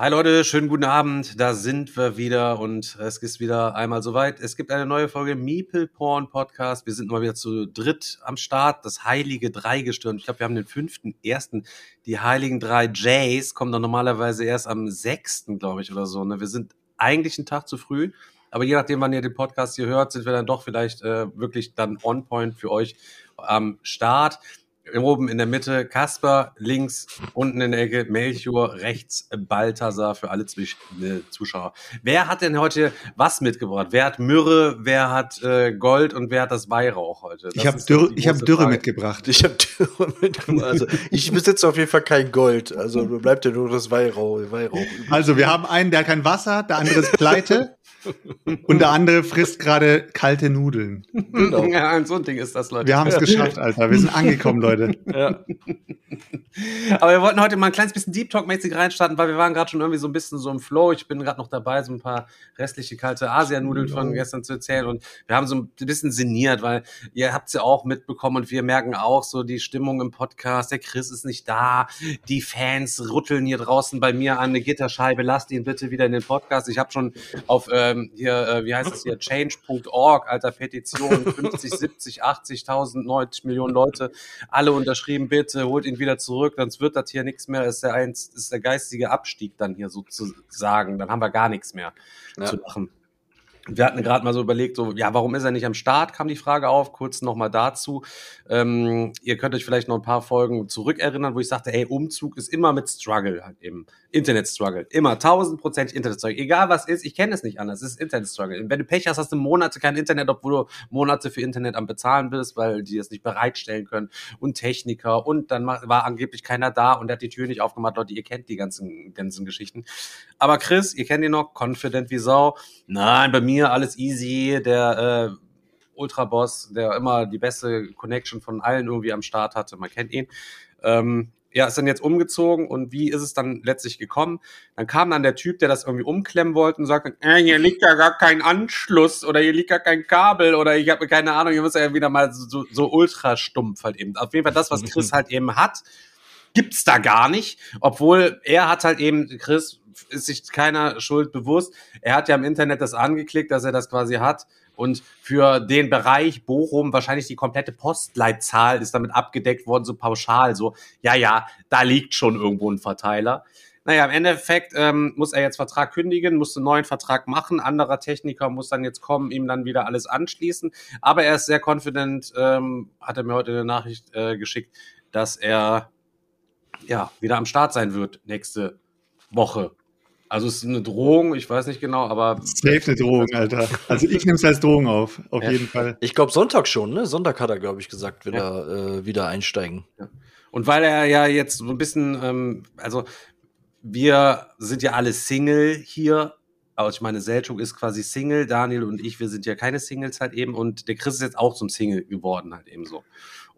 Hi Leute, schönen guten Abend. Da sind wir wieder und es ist wieder einmal soweit. Es gibt eine neue Folge Meeple Porn Podcast. Wir sind mal wieder zu dritt am Start. Das heilige Dreigestirn. Ich glaube, wir haben den fünften, ersten. Die heiligen drei Jays kommen dann normalerweise erst am sechsten, glaube ich, oder so. Ne? Wir sind eigentlich einen Tag zu früh. Aber je nachdem, wann ihr den Podcast hier hört, sind wir dann doch vielleicht äh, wirklich dann on point für euch am Start oben in der Mitte Kasper, links, unten in der Ecke Melchior, rechts Balthasar für alle äh, Zuschauer. Wer hat denn heute was mitgebracht? Wer hat Myrrhe, wer hat äh, Gold und wer hat das Weihrauch heute? Das ich habe Dürre, ich hab Dürre mitgebracht. Ich habe Dürre mitgebracht. Also ich besitze auf jeden Fall kein Gold. Also bleibt ja nur das Weihrauch. Weihrauch. Also wir haben einen, der hat kein Wasser, der andere ist pleite. Und der andere frisst gerade kalte Nudeln. Genau. Ja, so ein Ding ist das, Leute. Wir haben es geschafft, Alter. Wir sind angekommen, Leute. Ja. Aber wir wollten heute mal ein kleines bisschen Deep Talk-mäßig reinstarten, weil wir waren gerade schon irgendwie so ein bisschen so im Flow. Ich bin gerade noch dabei, so ein paar restliche kalte Asianudeln von gestern zu erzählen. Und wir haben so ein bisschen sinniert, weil ihr habt es ja auch mitbekommen und wir merken auch so die Stimmung im Podcast. Der Chris ist nicht da. Die Fans rütteln hier draußen bei mir an eine Gitterscheibe. Lasst ihn bitte wieder in den Podcast. Ich habe schon auf äh, ähm, hier, äh, wie heißt es hier, change.org, alter Petition, 50, 70, 80.000, 90 Millionen Leute, alle unterschrieben, bitte holt ihn wieder zurück, sonst wird das hier nichts mehr, ist der, eins, ist der geistige Abstieg dann hier sozusagen, dann haben wir gar nichts mehr ja. zu machen wir hatten gerade mal so überlegt, so, ja, warum ist er nicht am Start, kam die Frage auf, kurz nochmal dazu. Ähm, ihr könnt euch vielleicht noch ein paar Folgen zurückerinnern, wo ich sagte, ey, Umzug ist immer mit Struggle halt eben. Internet-Struggle. Immer, tausendprozentig Internet-Struggle. Egal was ist, ich kenne es nicht anders, es ist Internet-Struggle. Wenn du Pech hast, hast du Monate kein Internet, obwohl du Monate für Internet am Bezahlen bist, weil die es nicht bereitstellen können. Und Techniker und dann war angeblich keiner da und der hat die Tür nicht aufgemacht. Leute, ihr kennt die ganzen, ganzen Geschichten. Aber Chris, ihr kennt ihn noch, confident wie Sau. Nein, bei mir mir alles easy, der äh, Ultra-Boss, der immer die beste Connection von allen irgendwie am Start hatte, man kennt ihn. Ähm, ja, ist dann jetzt umgezogen und wie ist es dann letztlich gekommen? Dann kam dann der Typ, der das irgendwie umklemmen wollte und sagte, äh, hier liegt ja gar kein Anschluss oder hier liegt gar kein Kabel oder ich habe keine Ahnung, ihr müsst ja wieder mal so, so ultra stumpf halt eben. Auf jeden Fall das, was Chris halt eben hat, gibt's da gar nicht, obwohl er hat halt eben, Chris ist sich keiner Schuld bewusst. Er hat ja im Internet das angeklickt, dass er das quasi hat. Und für den Bereich Bochum wahrscheinlich die komplette Postleitzahl ist damit abgedeckt worden, so pauschal. So, ja, ja, da liegt schon irgendwo ein Verteiler. Naja, im Endeffekt ähm, muss er jetzt Vertrag kündigen, muss einen neuen Vertrag machen. Anderer Techniker muss dann jetzt kommen, ihm dann wieder alles anschließen. Aber er ist sehr confident, ähm, hat er mir heute eine Nachricht äh, geschickt, dass er ja wieder am Start sein wird nächste Woche. Also es ist eine Drohung, ich weiß nicht genau, aber. Safe eine Drohung, Alter. Also ich nehme es als Drohung auf, auf ja. jeden Fall. Ich glaube Sonntag schon, ne? Sonntag hat er, glaube ich, gesagt, will ja. er äh, wieder einsteigen. Ja. Und weil er ja jetzt so ein bisschen, ähm, also wir sind ja alle Single hier. Also ich meine, Selchuk ist quasi Single, Daniel und ich, wir sind ja keine Singles halt eben und der Chris ist jetzt auch zum Single geworden halt eben so.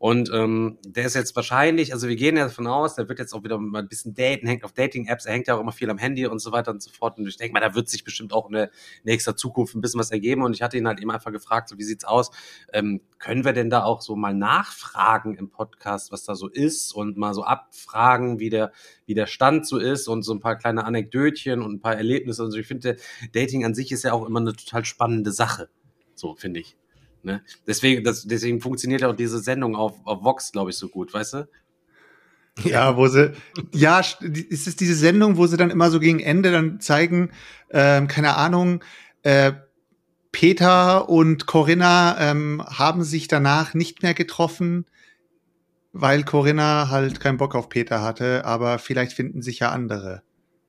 Und ähm, der ist jetzt wahrscheinlich, also wir gehen ja davon aus, der wird jetzt auch wieder mal ein bisschen daten, hängt auf Dating-Apps, er hängt ja auch immer viel am Handy und so weiter und so fort. Und ich denke mal, da wird sich bestimmt auch in der nächster Zukunft ein bisschen was ergeben. Und ich hatte ihn halt eben einfach gefragt, so wie sieht's aus? Ähm, können wir denn da auch so mal nachfragen im Podcast, was da so ist und mal so abfragen, wie der, wie der Stand so ist und so ein paar kleine Anekdötchen und ein paar Erlebnisse und so. Ich finde, Dating an sich ist ja auch immer eine total spannende Sache. So, finde ich. Ne? Deswegen, das, deswegen funktioniert auch diese Sendung auf, auf Vox, glaube ich, so gut, weißt du? Ja, wo sie, ja, ist es diese Sendung, wo sie dann immer so gegen Ende dann zeigen, ähm, keine Ahnung, äh, Peter und Corinna ähm, haben sich danach nicht mehr getroffen, weil Corinna halt keinen Bock auf Peter hatte, aber vielleicht finden sich ja andere,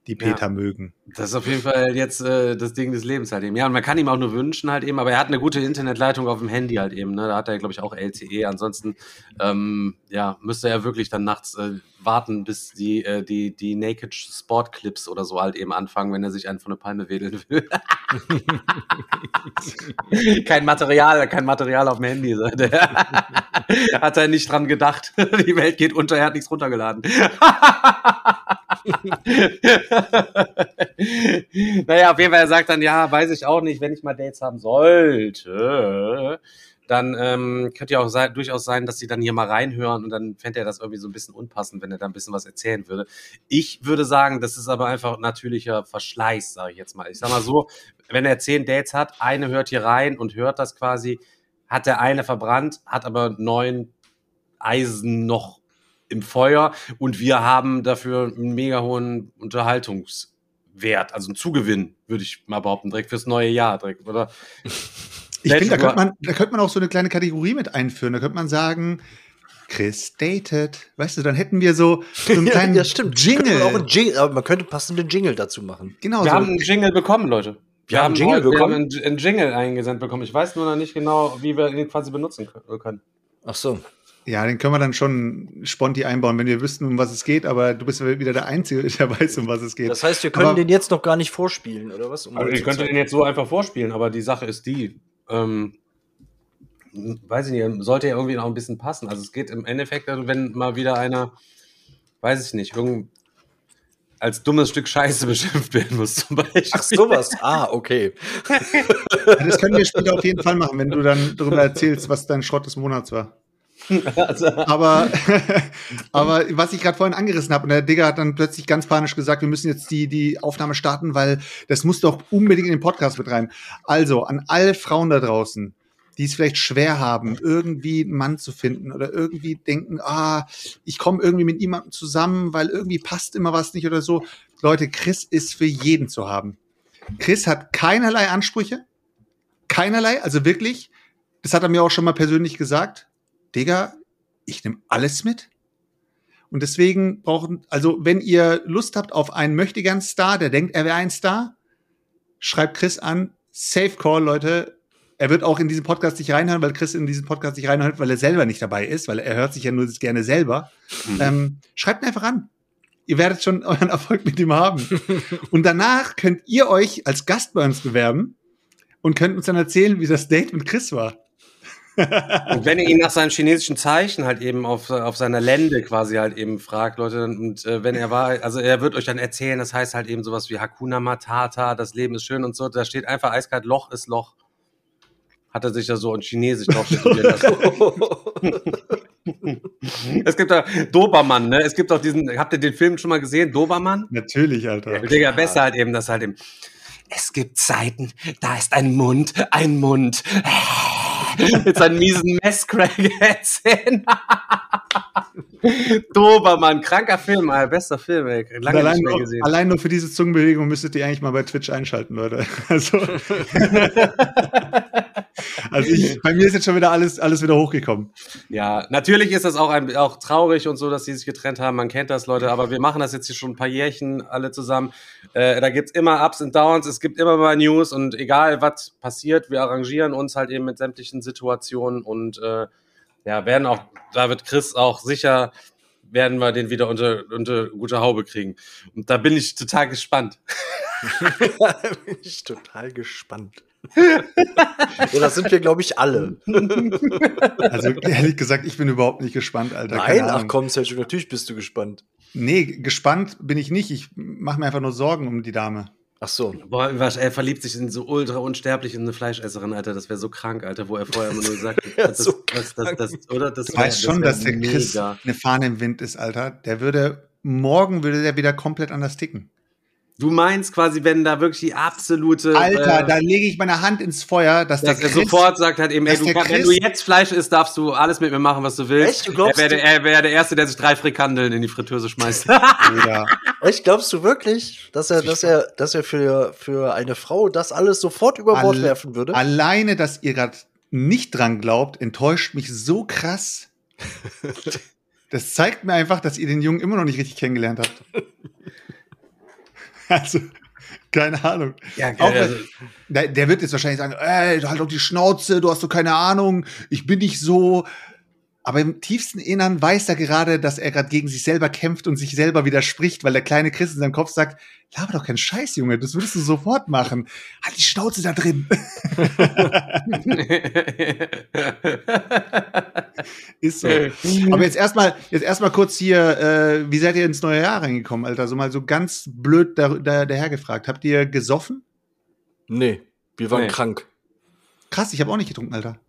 die Ja. Peter mögen. Das ist auf jeden Fall jetzt äh, das Ding des Lebens halt eben. Ja, und man kann ihm auch nur wünschen halt eben, aber er hat eine gute Internetleitung auf dem Handy halt eben. Ne? Da hat er, glaube ich, auch LTE. Ansonsten ähm, ja, müsste er wirklich dann nachts äh, warten, bis die, äh, die, die Naked Sport Clips oder so halt eben anfangen, wenn er sich einen von der Palme wedeln will. kein Material, kein Material auf dem Handy. hat er nicht dran gedacht. Die Welt geht unter, er hat nichts runtergeladen. naja, auf jeden Fall, er sagt dann, ja, weiß ich auch nicht, wenn ich mal Dates haben sollte, dann ähm, könnte ja auch sein, durchaus sein, dass sie dann hier mal reinhören und dann fände er das irgendwie so ein bisschen unpassend, wenn er da ein bisschen was erzählen würde. Ich würde sagen, das ist aber einfach natürlicher Verschleiß, sage ich jetzt mal. Ich sag mal so, wenn er zehn Dates hat, eine hört hier rein und hört das quasi, hat der eine verbrannt, hat aber neun Eisen noch im Feuer und wir haben dafür einen mega hohen Unterhaltungswert, also einen Zugewinn, würde ich mal behaupten, direkt fürs neue Jahr, direkt, oder? Ich finde, da könnte man, da könnte man auch so eine kleine Kategorie mit einführen. Da könnte man sagen, Chris dated. Weißt du, dann hätten wir so, so einen kleinen ja, stimmt. Jingle. man Auch einen Jingle, aber man könnte passenden Jingle dazu machen. genau Wir so. haben einen Jingle bekommen, Leute. Wir haben einen Jingle bekommen? Wir haben einen, einen Jingle eingesendet bekommen. Ich weiß nur noch nicht genau, wie wir ihn quasi benutzen kö- können. Ach so. Ja, den können wir dann schon sponti einbauen, wenn wir wüssten, um was es geht, aber du bist wieder der Einzige, der weiß, um was es geht. Das heißt, wir können Aber- den jetzt noch gar nicht vorspielen, oder was? Um Also könnte zeigen. den jetzt so einfach vorspielen, aber die Sache ist die, ähm, weiß ich nicht, sollte ja irgendwie noch ein bisschen passen. Also es geht im Endeffekt, wenn mal wieder einer, weiß ich nicht, irgend als dummes Stück Scheiße beschimpft werden muss zum Beispiel. Ach, sowas. Ah, okay. Das können wir später auf jeden Fall machen, wenn du dann darüber erzählst, was dein Schrott des Monats war. Also, Aber, aber was ich gerade vorhin angerissen habe, und der Digger hat dann plötzlich ganz panisch gesagt, wir müssen jetzt die, die Aufnahme starten, weil das muss doch unbedingt in den Podcast mit rein. Also, an alle Frauen da draußen, die es vielleicht schwer haben, irgendwie einen Mann zu finden oder irgendwie denken, ah, ich komme irgendwie mit jemandem zusammen, weil irgendwie passt immer was nicht oder so. Leute, Chris ist für jeden zu haben. Chris hat keinerlei Ansprüche. Keinerlei, also wirklich. Das hat er mir auch schon mal persönlich gesagt. Digga, ich nehme alles mit. Und deswegen brauchen, also wenn ihr Lust habt auf einen Möchtegern-Star, der denkt, er wäre ein Star, schreibt Chris an. Safe Call, Leute. Er wird auch in diesen Podcast nicht reinhören, weil Chris in diesen Podcast nicht reinhört, weil er selber nicht dabei ist, weil er hört sich ja nur gerne selber. Mhm. Ähm, schreibt ihn einfach an. Ihr werdet schon euren Erfolg mit ihm haben. Und danach könnt ihr euch als Gast bei uns bewerben und könnt uns dann erzählen, wie das Date mit Chris war. Und wenn ihr ihn nach seinen chinesischen Zeichen halt eben auf, auf seiner Lände quasi halt eben fragt, Leute, und äh, wenn er war, also er wird euch dann erzählen, das heißt halt eben sowas wie Hakuna Matata, das Leben ist schön und so, da steht einfach eiskalt, Loch ist Loch. Hat er sich da so in Chinesisch drauf lassen. Es gibt da Dobermann, ne? Es gibt auch diesen, habt ihr den Film schon mal gesehen, Dobermann? Natürlich, Alter. Digga, besser halt eben, das halt eben. Es gibt Zeiten, da ist ein Mund, ein Mund. Mit seinen miesen Messcrack-Zähnen. Dobermann, kranker Film, Alter, bester Film, ey. Lange allein, nicht mehr nur, gesehen. allein nur für diese Zungenbewegung müsstet ihr eigentlich mal bei Twitch einschalten, Leute. Also, also ich, bei mir ist jetzt schon wieder alles, alles wieder hochgekommen. Ja, natürlich ist das auch, ein, auch traurig und so, dass sie sich getrennt haben. Man kennt das, Leute, aber wir machen das jetzt hier schon ein paar Jährchen alle zusammen. Äh, da gibt's immer Ups und Downs, es gibt immer mal News und egal was passiert, wir arrangieren uns halt eben mit sämtlichen Situationen und äh, ja, werden auch, da wird Chris auch sicher, werden wir den wieder unter, unter gute Haube kriegen. Und da bin ich total gespannt. Bin ich total gespannt. ja, das sind wir, glaube ich, alle. Also ehrlich gesagt, ich bin überhaupt nicht gespannt, Alter. Nein, ach komm, Sergio, natürlich bist du gespannt. Nee, gespannt bin ich nicht. Ich mache mir einfach nur Sorgen um die Dame. Ach so. Boah, was, er verliebt sich in so ultra unsterblich in eine Fleischesserin, Alter. Das wäre so krank, Alter, wo er vorher immer nur gesagt hat, das, so das, das, das, oder? Das Du wär- weißt schon, dass der Chris mega. eine Fahne im Wind ist, Alter. Der würde, morgen würde der wieder komplett anders ticken. Du meinst quasi, wenn da wirklich die absolute. Alter, äh, da lege ich meine Hand ins Feuer, dass, dass der er Chris, sofort sagt halt eben, ey, du der kann, wenn du jetzt Fleisch isst, darfst du alles mit mir machen, was du willst. Echt? Du glaubst, er wäre du- er wär der Erste, der sich drei Frikandeln in die Fritteuse schmeißt. Bruder. Echt, glaubst du wirklich, dass er, dass er, dass er für, für eine Frau das alles sofort über Bord Al- werfen würde? Alleine, dass ihr gerade nicht dran glaubt, enttäuscht mich so krass. Das zeigt mir einfach, dass ihr den Jungen immer noch nicht richtig kennengelernt habt. Also, keine Ahnung. Ja, Auch also- der, der wird jetzt wahrscheinlich sagen, ey, du halt doch die Schnauze, du hast doch keine Ahnung, ich bin nicht so. Aber im tiefsten Innern weiß er gerade, dass er gerade gegen sich selber kämpft und sich selber widerspricht, weil der kleine Chris in seinem Kopf sagt, laber doch keinen Scheiß, Junge, das würdest du sofort machen. Halt die Schnauze da drin. Ist so. Aber jetzt erstmal, jetzt erstmal kurz hier, äh, wie seid ihr ins neue Jahr reingekommen, Alter? So mal so ganz blöd da, da, daher gefragt. Habt ihr gesoffen? Nee, wir waren Nee. krank. Krass, ich habe auch nicht getrunken, Alter.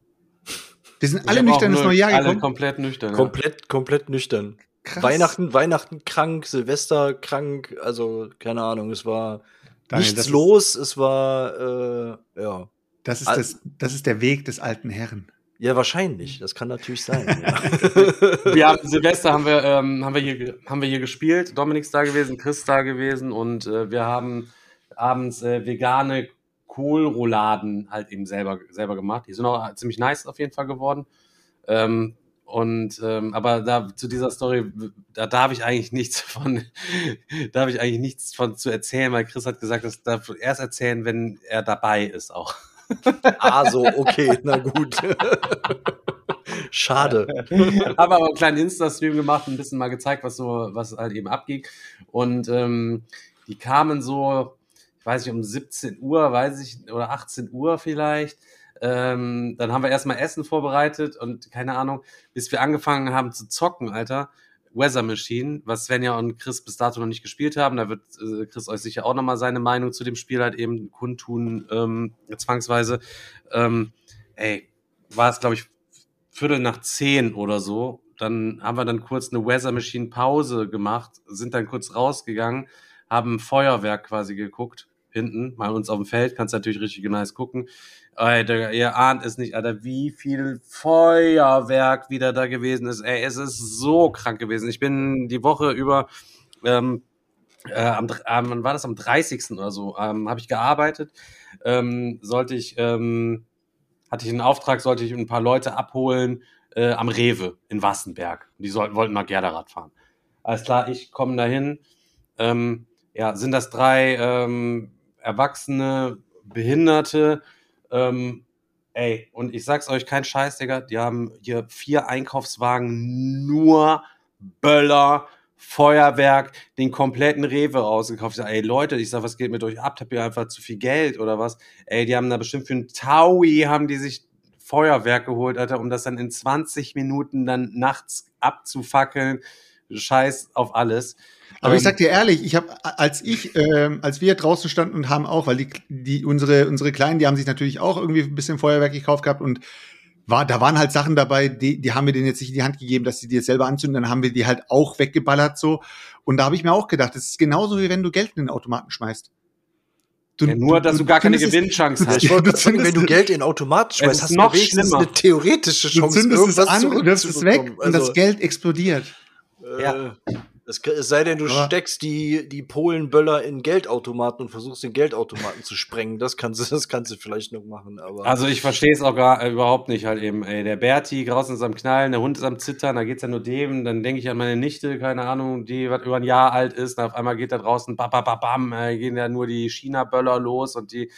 Wir sind alle nüchtern ins neue Jahr Alle gekommen. komplett nüchtern. ja. Komplett, komplett nüchtern. Krass. Weihnachten, Weihnachten krank, Silvester krank, also keine Ahnung, es war Daniel, nichts los, es war, äh, ja. Das ist, Al- das, das ist der Weg des alten Herren. Ja, wahrscheinlich, das kann natürlich sein. ja. Wir haben Silvester haben wir, ähm, haben wir hier haben wir hier gespielt. Dominik ist da gewesen, Chris ist da gewesen und äh, wir haben abends äh, vegane Kohlrouladen halt eben selber selber gemacht. Die sind auch ziemlich nice auf jeden Fall geworden. Ähm, und ähm, aber da zu dieser Story, da darf ich eigentlich nichts von, da habe ich eigentlich nichts von zu erzählen, weil Chris hat gesagt, das darf er erst erzählen, wenn er dabei ist auch. ah, so, okay, na gut. Schade. habe aber einen kleinen Insta-Stream gemacht, ein bisschen mal gezeigt, was so, was halt eben abging. Und ähm, die kamen so, weiß nicht, um 17 Uhr, weiß ich, oder 18 Uhr vielleicht. Ähm, dann haben wir erstmal Essen vorbereitet und keine Ahnung, bis wir angefangen haben zu zocken, Alter. Weather Machine, was Svenja und Chris bis dato noch nicht gespielt haben. Da wird äh, Chris euch sicher auch nochmal seine Meinung zu dem Spiel halt eben kundtun, ähm, zwangsweise. Ähm, ey, war es, glaube ich, Viertel nach zehn oder so. Dann haben wir dann kurz eine Weather Machine Pause gemacht, sind dann kurz rausgegangen, haben Feuerwerk quasi geguckt. Hinten, mal uns auf dem Feld, kannst natürlich richtig nice gucken. Alter, ihr ahnt es nicht, Alter, wie viel Feuerwerk wieder da gewesen ist. Ey, es ist so krank gewesen. Ich bin die Woche über, ähm, äh, am, ähm, war das am 30. oder so, ähm, habe ich gearbeitet. Ähm, sollte ich, ähm, hatte ich einen Auftrag, sollte ich ein paar Leute abholen äh, am Rewe in Wassenberg. Die sollten, wollten mal Gerderrad fahren. Alles klar, ich komme dahin. Ähm, ja, sind das drei ähm, Erwachsene, Behinderte. Ähm, ey, und ich sag's euch, kein Scheiß, Digga. Die haben hier vier Einkaufswagen, nur Böller, Feuerwerk, den kompletten Rewe rausgekauft. Sag, ey Leute, ich sag, was geht mit euch ab? Habt ihr einfach zu viel Geld oder was? Ey, die haben da bestimmt für einen Taui haben die sich Feuerwerk geholt, Alter, um das dann in 20 Minuten dann nachts abzufackeln. Scheiß auf alles. Aber ich Ähm, sag dir ehrlich, ich habe, als ich, ähm, als wir draußen standen und haben auch, weil die, die unsere unsere Kleinen, die haben sich natürlich auch irgendwie ein bisschen Feuerwerk gekauft gehabt und war, da waren halt Sachen dabei, die, die haben wir denen jetzt nicht in die Hand gegeben, dass sie die jetzt selber anzünden, dann haben wir die halt auch weggeballert so. Und da habe ich mir auch gedacht, das ist genauso wie wenn du Geld in den Automaten schmeißt. Du, ja, nur, dass du gar keine zündest es- Gewinnchance du- hast. Ich wollte du sagen, wenn zündest- du Geld in den Automat schmeißt, hast du noch wenigstens schlimmer. eine theoretische Du Chance, zündest es irgendwas an, wirfst es weg zurückzubekommen. und das Also, Geld explodiert. Ja. Es, es sei denn, du Aber- steckst die, die Polenböller in Geldautomaten und versuchst den Geldautomaten zu sprengen. Das kannst du, das kannst du vielleicht noch machen, aber. Also ich verstehe es auch gar äh, überhaupt nicht halt eben. Ey, der Berti draußen ist am Knallen, der Hund ist am Zittern, da geht's ja nur dem. Dann denke ich an meine Nichte, keine Ahnung, die was über ein Jahr alt ist. Und auf einmal geht da draußen, bam, bam, bam, bam, äh, gehen ja nur die China-Böller los und die.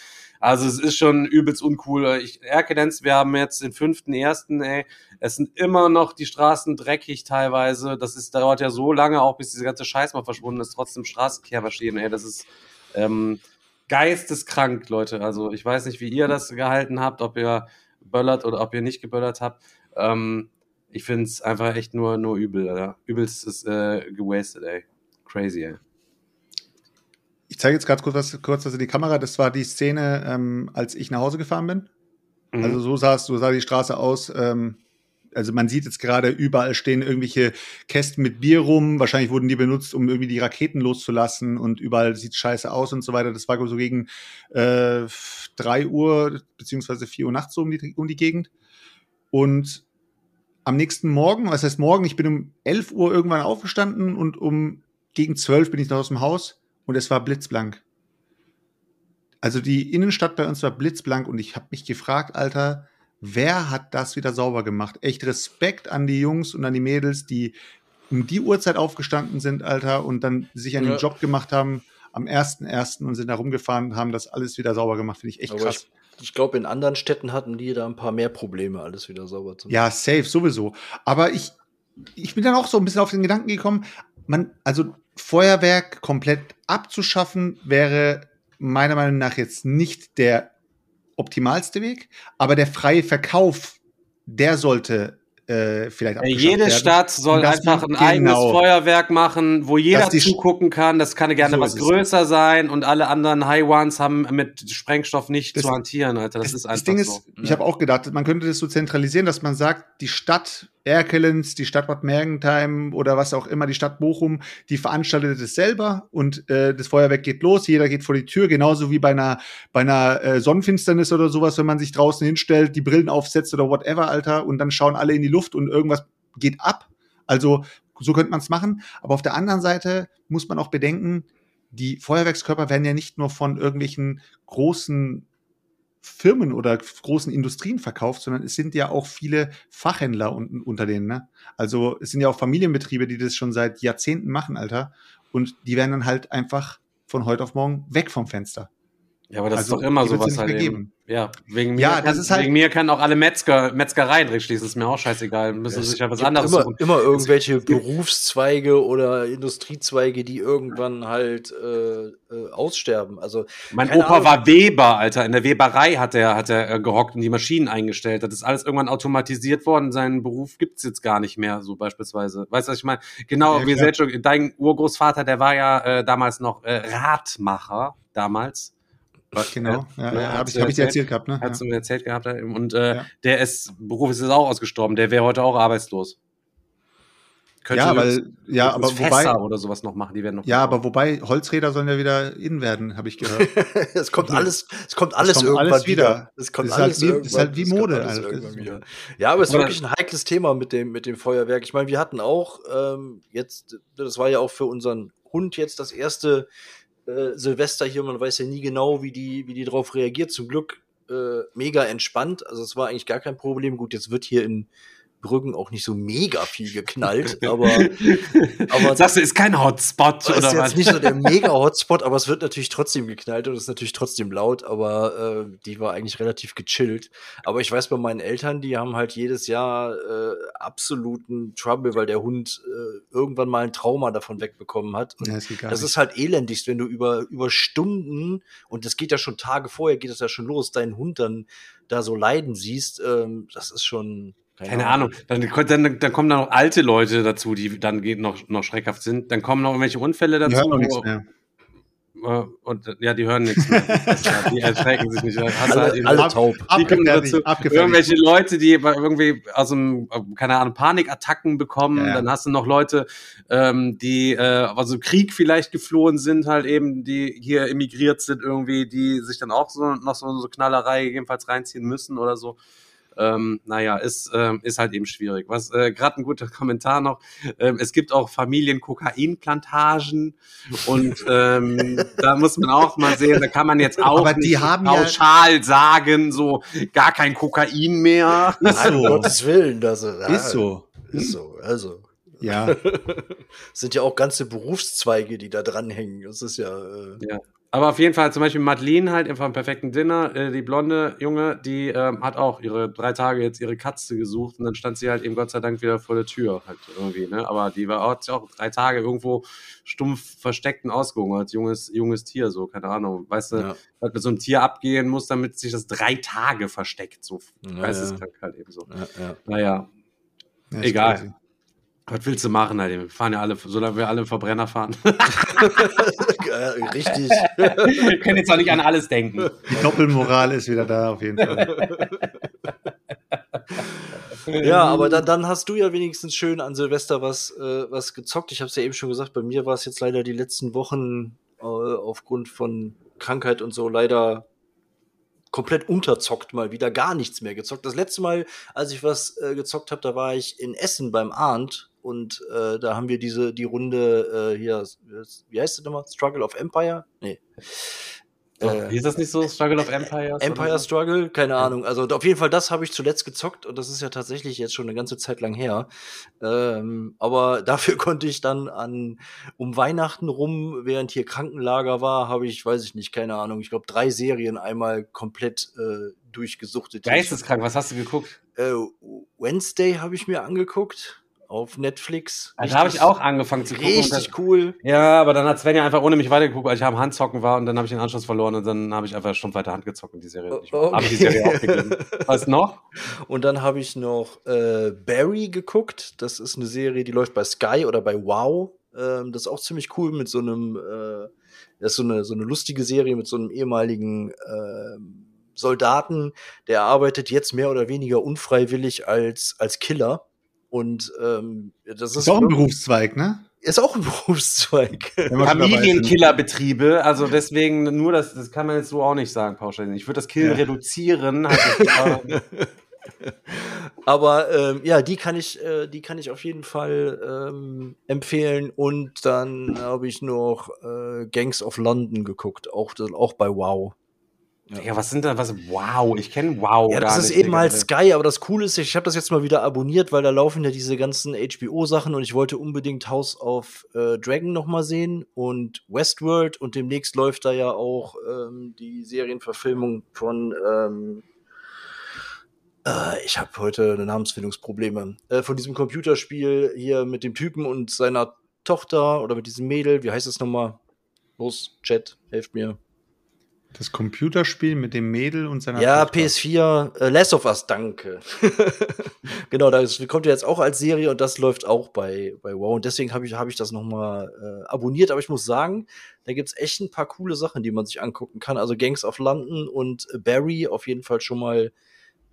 Also es ist schon übelst uncool. Ich Erkelenz, wir haben jetzt den fünften ersten, ey. Es sind immer noch die Straßen dreckig teilweise. Das ist, dauert ja so lange, auch bis diese ganze Scheiß mal verschwunden ist, trotzdem Straßenverkehr verstehen, ey. Das ist ähm, geisteskrank, Leute. Also ich weiß nicht, wie ihr das gehalten habt, ob ihr böllert oder ob ihr nicht geböllert habt. Ähm, ich finde es einfach echt nur, nur übel, Alter. Übelst ist äh, gewastet, ey. Crazy, ey. Ich zeige jetzt gerade kurz was, kurz was in die Kamera. Das war die Szene, ähm, als ich nach Hause gefahren bin. Mhm. Also so sah es, so sah die Straße aus. Ähm, also man sieht jetzt gerade, überall stehen irgendwelche Kästen mit Bier rum. Wahrscheinlich wurden die benutzt, um irgendwie die Raketen loszulassen und überall sieht scheiße aus und so weiter. Das war so gegen äh, 3 Uhr beziehungsweise 4 Uhr nachts so um die, um die Gegend. Und am nächsten Morgen, was heißt morgen, ich bin um 11 Uhr irgendwann aufgestanden und um gegen 12 bin ich noch aus dem Haus und es war blitzblank. Also die Innenstadt bei uns war blitzblank und ich habe mich gefragt, Alter, wer hat das wieder sauber gemacht? Echt Respekt an die Jungs und an die Mädels, die um die Uhrzeit aufgestanden sind, Alter, und dann sich an Ja. den Job gemacht haben am 1.1. und sind da rumgefahren und haben das alles wieder sauber gemacht. Finde ich echt Aber krass. ich, ich glaube, in anderen Städten hatten die da ein paar mehr Probleme, alles wieder sauber zu machen. Ja, safe, sowieso. Aber ich, ich bin dann auch so ein bisschen auf den Gedanken gekommen, man, also Feuerwerk komplett abzuschaffen, wäre meiner Meinung nach jetzt nicht der optimalste Weg, aber der freie Verkauf, der sollte äh, vielleicht abgeschafft Jede werden. Stadt soll einfach ein eigenes genau. Feuerwerk machen, wo jeder zugucken kann. Das kann gerne So was ist es. größer sein und alle anderen High Ones haben mit Sprengstoff nicht Das- zu hantieren, Alter. Das, ist einfach das Ding so. ist, ich habe auch gedacht, man könnte das so zentralisieren, dass man sagt, die Stadt Erkelenz, die Stadt Bad Mergentheim oder was auch immer, die Stadt Bochum, die veranstaltet es selber und äh, das Feuerwerk geht los, jeder geht vor die Tür, genauso wie bei einer, bei einer äh, Sonnenfinsternis oder sowas, wenn man sich draußen hinstellt, die Brillen aufsetzt oder whatever, Alter, und dann schauen alle in die Luft und irgendwas geht ab. Also so könnte man es machen. Aber auf der anderen Seite muss man auch bedenken, die Feuerwerkskörper werden ja nicht nur von irgendwelchen großen Firmen oder großen Industrien verkauft, sondern es sind ja auch viele Fachhändler un unter denen. Ne? Also es sind ja auch Familienbetriebe, die das schon seit Jahrzehnten machen, Alter. Und die werden dann halt einfach von heute auf morgen weg vom Fenster. Ja, aber das Also, ist doch immer sowas halt eben. Ja, wegen mir, Ja, kann, das ist halt- wegen mir können auch alle Metzger, Metzgereien drin schließen. Ist mir auch scheißegal. Müssen sich ja was anderes immer, suchen. immer irgendwelche Berufszweige oder Industriezweige, die irgendwann halt äh, äh, aussterben. Also Mein Opa Ahnung. war Weber, Alter. In der Weberei hat er, hat er äh, gehockt und die Maschinen eingestellt. Das ist alles irgendwann automatisiert worden. Seinen Beruf gibt's jetzt gar nicht mehr, so beispielsweise. Weißt du, was ich meine? Genau, Ja, wie. Selchuk, dein Urgroßvater, der war ja äh, damals noch äh, Radmacher, damals. Genau. Ja, Ja, ja, habe ich, hab ich dir erzählt. gehabt, ne? Hat's Ja. mir erzählt gehabt. äh, Und äh, Ja. der ist, Beruf ist jetzt auch ausgestorben. Der wäre heute auch arbeitslos. Könnte ja, weil, ja, aber wobei, oder sowas noch machen. Die werden noch ja, aber wobei, Holzräder sollen ja wieder in werden, habe ich gehört. es kommt alles, es kommt alles kommt irgendwann alles wieder. wieder. Es kommt ist halt alles wie- das irgendwann. ist halt wie es Mode, alles wieder. Ja, aber es ist wirklich ein heikles Thema mit dem, mit dem Feuerwerk. Ich meine, wir hatten auch ähm, jetzt, das war ja auch für unseren Hund jetzt das erste äh, Silvester hier. Man weiß ja nie genau, wie die, wie die drauf reagiert. Zum Glück äh, mega entspannt. Also es war eigentlich gar kein Problem. Gut, jetzt wird hier in Brüggen auch nicht so mega viel geknallt, aber, aber Sagst du, ist kein Hotspot das ist oder jetzt was? nicht so der Mega-Hotspot, aber es wird natürlich trotzdem geknallt und es ist natürlich trotzdem laut, aber äh, die war eigentlich relativ gechillt. Aber ich weiß bei meinen Eltern, die haben halt jedes Jahr äh, absoluten Trouble, weil der Hund äh, irgendwann mal ein Trauma davon wegbekommen hat. Und Ja, das das ist halt elendigst, wenn du über, über Stunden, und das geht ja schon Tage vorher, geht das ja schon los, deinen Hund dann da so leiden siehst, ähm, das ist schon. Keine Ahnung. Dann, dann, dann kommen da noch alte Leute dazu, die dann geht noch, noch schreckhaft sind. Dann kommen noch irgendwelche Unfälle Die dazu. hören noch nichts mehr. äh, Und ja, die hören nichts mehr. Die erschrecken sich nicht. Hast du halt Alle, alle taub. die kommen dazu. Irgendwelche Leute, die irgendwie aus dem, äh, keine Ahnung, Panikattacken bekommen. Ja, ja. Dann hast du noch Leute, ähm, die äh, aus dem Krieg vielleicht geflohen sind, halt eben, die hier emigriert sind irgendwie, die sich dann auch so noch so, so Knallerei gegebenenfalls reinziehen müssen oder so. Ähm, naja, ist, ähm, ist halt eben schwierig. Was äh, gerade ein guter Kommentar noch. Ähm, es gibt auch Familien-Kokainplantagen und ähm, da muss man auch mal sehen, da kann man jetzt auch Aber die nicht haben ja- pauschal sagen, so gar kein Kokain mehr. Ist Nein, um so. Gottes Willen, das ja, Ist so. Ist so, also. Ja. Es sind ja auch ganze Berufszweige, die da dranhängen. Das ist ja. Äh, Ja. Aber auf jeden Fall zum Beispiel Madeline halt einfach im perfekten Dinner, äh, die blonde Junge, die ähm, hat auch ihre drei Tage jetzt ihre Katze gesucht und dann stand sie halt eben Gott sei Dank wieder vor der Tür halt irgendwie, ne? Aber die war auch, auch drei Tage irgendwo stumpf versteckt und ausgehoben als junges, junges Tier, so, keine Ahnung. Weißt du, Ja. was mit so einem Tier abgehen muss, damit sich das drei Tage versteckt, so Ja, geisteskrank halt eben so. ja, ja. Naja, Egal. was willst du machen halt eben? Wir fahren ja alle, solange wir alle im Verbrenner fahren. Richtig. wir können jetzt auch nicht an alles denken. Die Doppelmoral ist wieder da, auf jeden Fall. Ja, aber dann, dann hast du ja wenigstens schön an Silvester was, äh, was gezockt. Ich habe es ja eben schon gesagt, bei mir war es jetzt leider die letzten Wochen äh, aufgrund von Krankheit und so leider komplett unterzockt mal wieder, gar nichts mehr gezockt. Das letzte Mal, als ich was äh, gezockt habe, da war ich in Essen beim Arndt und äh, da haben wir diese die Runde äh, hier, wie heißt das nochmal? Struggle of Empire? Nee. Äh, ist das nicht so Struggle of Empires? Empire Struggle, keine ja. Ahnung. Also auf jeden Fall, das habe ich zuletzt gezockt und das ist ja tatsächlich jetzt schon eine ganze Zeit lang her. Ähm, aber dafür konnte ich dann an um Weihnachten rum, während hier Krankenlager war, habe ich, weiß ich nicht, keine Ahnung, ich glaube drei Serien einmal komplett äh, durchgesuchtet. Geisteskrank, was hast du geguckt? Äh, Wednesday habe ich mir angeguckt auf Netflix. Also da habe ich auch angefangen zu gucken. Richtig dann, cool. Ja, aber dann hat Sven ja einfach ohne mich weitergeguckt, weil ich am Handzocken war und dann habe ich den Anschluss verloren und dann habe ich einfach stumpf weiter Hand gezockt und die Serie. Ich okay. habe die Serie aufgegeben. Was noch? Und dann habe ich noch äh, Barry geguckt. Das ist eine Serie, die läuft bei Sky oder bei Wow. Ähm, das ist auch ziemlich cool mit so einem, äh, das ist so eine, so eine lustige Serie mit so einem ehemaligen äh, Soldaten, der arbeitet jetzt mehr oder weniger unfreiwillig als, als Killer und ähm, das ist, ist auch ein Berufszweig, ne? Ist auch ein Berufszweig. Familienkillerbetriebe, also deswegen nur das, das kann man jetzt so auch nicht sagen, pauschal. Ich würde das Killen ja. reduzieren. Aber ähm, ja, die kann ich, äh, die kann ich auf jeden Fall ähm, empfehlen. Und dann habe ich noch äh, Gangs of London geguckt, auch, auch bei Wow. Ja. ja, was sind da, was, wow, ich kenne wow. Ja, das ist nicht, eben halt Sky, aber das Coole ist, ich habe das jetzt mal wieder abonniert, weil da laufen ja diese ganzen HBO-Sachen und ich wollte unbedingt House of äh, Dragon noch mal sehen und Westworld und demnächst läuft da ja auch ähm, die Serienverfilmung von, ähm, äh, ich habe heute Namensfindungsprobleme, äh, von diesem Computerspiel hier mit dem Typen und seiner Tochter oder mit diesem Mädel, wie heißt es nochmal? Los, Chat, helft mir. Das Computerspiel mit dem Mädel und seiner Ja, Tochter. PS4, äh, Last of Us, danke. genau, das kommt ja jetzt auch als Serie und das läuft auch bei, bei WoW. Und deswegen habe ich, hab ich das noch mal äh, abonniert. Aber ich muss sagen, da gibt's echt ein paar coole Sachen, die man sich angucken kann. Also Gangs of London und Barry auf jeden Fall schon mal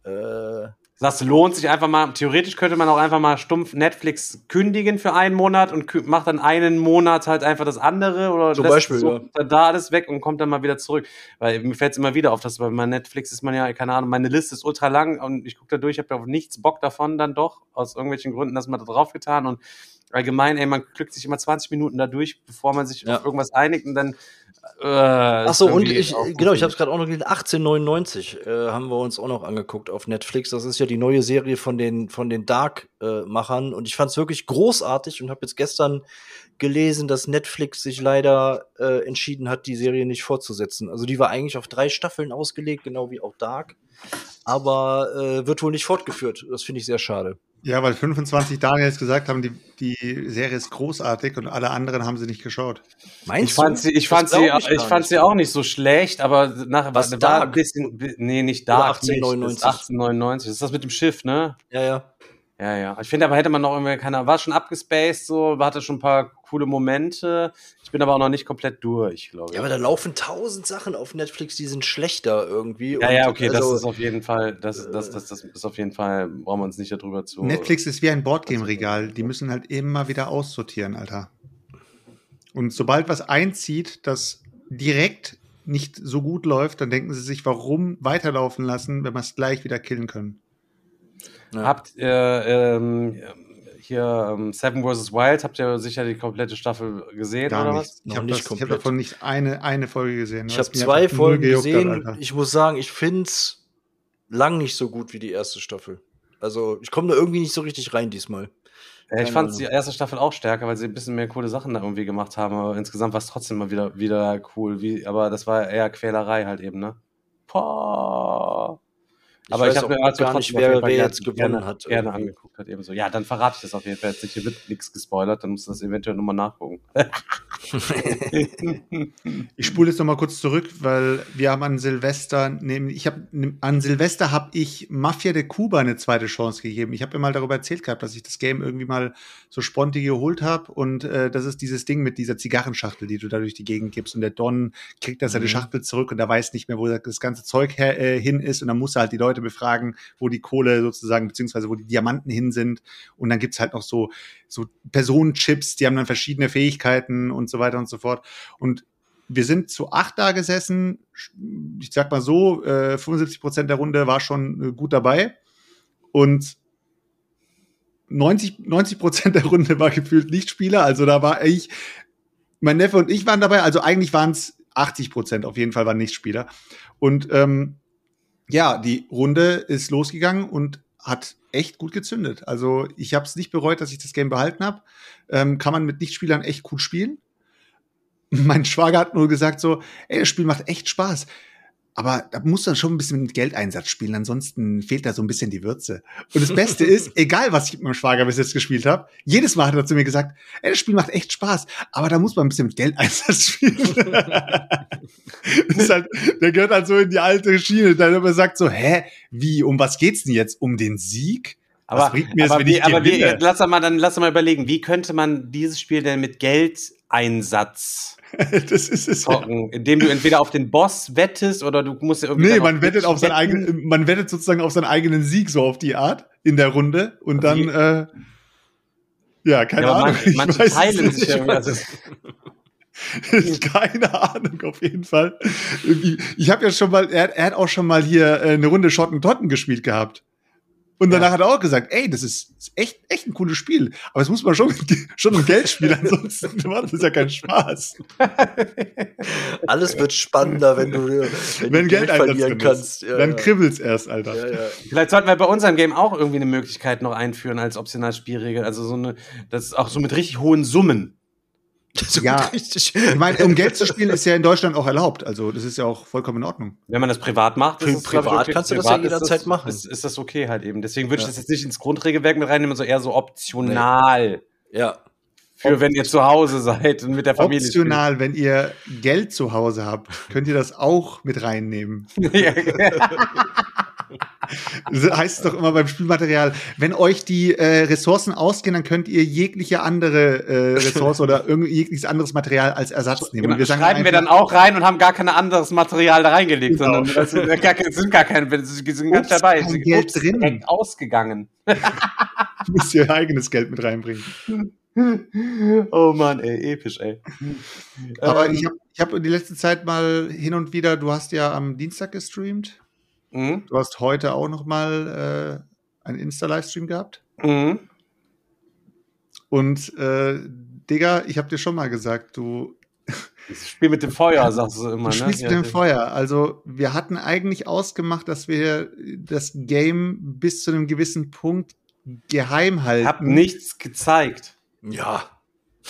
äh, Sagst lohnt sich einfach mal, theoretisch könnte man auch einfach mal stumpf Netflix kündigen für einen Monat und macht dann einen Monat halt einfach das andere oder Zum Beispiel, so, ja. da alles weg und kommt dann mal wieder zurück. Weil mir fällt es immer wieder auf, dass bei meinem Netflix ist man ja, keine Ahnung, meine Liste ist ultra lang und ich gucke da durch, ich habe auf nichts Bock davon dann doch, aus irgendwelchen Gründen, dass man da drauf getan und allgemein, ey, man glückt sich immer 20 Minuten dadurch, bevor man sich ja. auf irgendwas einigt und dann. Äh, Ach so, und ich, genau, ich habe es gerade auch noch gelesen, 1899 äh, haben wir uns auch noch angeguckt auf Netflix. Das ist ja die neue Serie von den, von den Dark-Machern und ich fand es wirklich großartig und habe jetzt gestern gelesen, dass Netflix sich leider äh, entschieden hat, die Serie nicht fortzusetzen. Also die war eigentlich auf drei Staffeln ausgelegt, genau wie auch Dark, aber äh, wird wohl nicht fortgeführt. Das finde ich sehr schade. Ja, weil 25 Daniels gesagt haben, die, die Serie ist großartig und alle anderen haben sie nicht geschaut. Meinst ich fand du? Sie, ich fand, sie, ich, ich fand sie auch nicht so schlecht, aber nach, Was, war Dark? ein bisschen, nee, nicht Dark. 1899. 1899. Das ist das mit dem Schiff, ne? Ja, ja. Ja, ja. Ich finde aber hätte man noch irgendwie, keine war schon abgespaced, so, hatte schon ein paar coole Momente. Ich bin aber auch noch nicht komplett durch, glaube ich. Ja, aber da laufen tausend Sachen auf Netflix, die sind schlechter irgendwie. Ja, ja, okay, also, das ist auf jeden Fall, das, das, das, das ist auf jeden Fall, brauchen wir uns nicht darüber zu. Netflix ist wie ein Boardgame-Regal. Die müssen halt immer wieder aussortieren, Alter. Und sobald was einzieht, das direkt nicht so gut läuft, dann denken sie sich, warum weiterlaufen lassen, wenn wir es gleich wieder killen können. Ja. Habt ihr ähm, hier ähm, Seven vs. Wild, habt ihr sicher die komplette Staffel gesehen Gar oder nicht. was? Ich habe hab davon nicht eine, eine Folge gesehen. Ich habe zwei Folgen gesehen. Hat, ich muss sagen, ich finde es lang nicht so gut wie die erste Staffel. Also ich komme da irgendwie nicht so richtig rein diesmal. Ja, ich fand die erste Staffel auch stärker, weil sie ein bisschen mehr coole Sachen da irgendwie gemacht haben. Aber insgesamt war es trotzdem mal wieder, wieder cool. Wie, aber das war eher Quälerei halt eben, ne? Boah. Ich aber ich habe mir also gar nicht, wer, wer jetzt gewonnen gerne, hat. Gerne irgendwie. angeguckt hat, ebenso. Ja, dann verrate ich das auf jeden Fall jetzt nicht. Hier wird nichts gespoilert, dann musst du das eventuell nochmal nachgucken. ich spule jetzt nochmal kurz zurück, weil wir haben an Silvester, nämlich, ich habe an Silvester habe ich Mafia de Cuba eine zweite Chance gegeben. Ich habe immer darüber erzählt gehabt, dass ich das Game irgendwie mal so spontan geholt habe und äh, das ist dieses Ding mit dieser Zigarrenschachtel, die du da durch die Gegend gibst und der Don kriegt da seine mhm. Schachtel zurück und er weiß nicht mehr, wo das ganze Zeug her, äh, hin ist und dann muss er halt die Leute Leute befragen, wo die Kohle sozusagen, beziehungsweise wo die Diamanten hin sind. Und dann gibt's halt noch so, so Personenchips, die haben dann verschiedene Fähigkeiten und so weiter und so fort. Und wir sind zu acht da gesessen. Ich sag mal so, äh, 75 Prozent der Runde war schon äh, gut dabei. Und 90, 90 Prozent der Runde war gefühlt Nichtspieler. Also da war ich, mein Neffe und ich waren dabei. Also eigentlich waren es 80 Prozent auf jeden Fall waren Nichtspieler. Und ähm, ja, die Runde ist losgegangen und hat echt gut gezündet. Also ich habe es nicht bereut, dass ich das Game behalten habe. Ähm, kann man mit Nichtspielern echt gut spielen. Mein Schwager hat nur gesagt so, ey, das Spiel macht echt Spaß. Aber da muss dann schon ein bisschen mit Geldeinsatz spielen, ansonsten fehlt da so ein bisschen die Würze. Und das Beste ist, egal was ich mit meinem Schwager bis jetzt gespielt habe, jedes Mal hat er zu mir gesagt, ey, das Spiel macht echt Spaß, aber da muss man ein bisschen mit Geldeinsatz spielen. das ist halt, der gehört halt so in die alte Schiene, der immer sagt so, hä, wie, um was geht's denn jetzt? Um den Sieg? Aber, aber, wie, aber wie, lass mal dann lass mal überlegen, wie könnte man dieses Spiel denn mit Geldeinsatz das ist es. Zocken, indem du entweder auf den Boss wettest oder du musst irgendwie. Nee, man wettet auf seinen eigenen, man wettet sozusagen auf seinen eigenen Sieg so auf die Art in der Runde und dann, äh, ja, keine ja, Ahnung. Man, manche teilen sich ja also Keine Ahnung, auf jeden Fall. Ich habe ja schon mal, er, er, hat auch schon mal hier äh, eine Runde Schotten Totten gespielt gehabt. Und danach ja. hat er auch gesagt, ey, das ist, ist, echt, echt ein cooles Spiel. Aber es muss man schon, schon um Geld spielen, ansonsten macht das ja keinen Spaß. Alles wird spannender, wenn du, wenn, wenn du Geld, Geld verlieren kannst. Ja, dann ja. kribbelt's erst, Alter. Ja, Vielleicht sollten wir bei unserem Game auch irgendwie eine Möglichkeit noch einführen als optional Spielregel. Also so eine, das ist auch so mit richtig hohen Summen. ja, richtig. ich meine, um Geld zu spielen ist ja in Deutschland auch erlaubt. Also das ist ja auch vollkommen in Ordnung. Wenn man das privat macht, Pri ist privat okay. kannst du das ja jederzeit machen. Ist, ist, das okay halt eben. Deswegen würde ja. ich das jetzt nicht ins Grundregelwerk mit reinnehmen, sondern eher so optional. Nee. Ja. Für wenn ihr zu Hause seid und mit der Familie. Optional, spielt. wenn ihr Geld zu Hause habt, könnt ihr das auch mit reinnehmen. heißt es doch immer beim Spielmaterial, wenn euch die äh, Ressourcen ausgehen, dann könnt ihr jegliche andere äh, Ressource oder jegliches anderes Material als Ersatz nehmen. Genau. wir schreiben einfach, wir dann auch rein und haben gar kein anderes Material da reingelegt, genau. sondern das sind gar, sind gar keine, sind ganz dabei. Sie Geld drin. ausgegangen. du musst ihr eigenes Geld mit reinbringen. Oh Mann, ey, episch, ey. Aber ähm, ich habe ich hab die letzte Zeit mal hin und wieder, du hast ja am Dienstag gestreamt. Mhm. Du hast heute auch noch mal äh, einen Insta-Livestream gehabt. Mhm. Und äh, Digga, ich habe dir schon mal gesagt, du ich spiel mit dem Feuer, sagst du immer, du ne? Spielst mit dem Feuer. Also, wir hatten eigentlich ausgemacht, dass wir das Game bis zu einem gewissen Punkt geheim halten. Hab nichts gezeigt. Ja.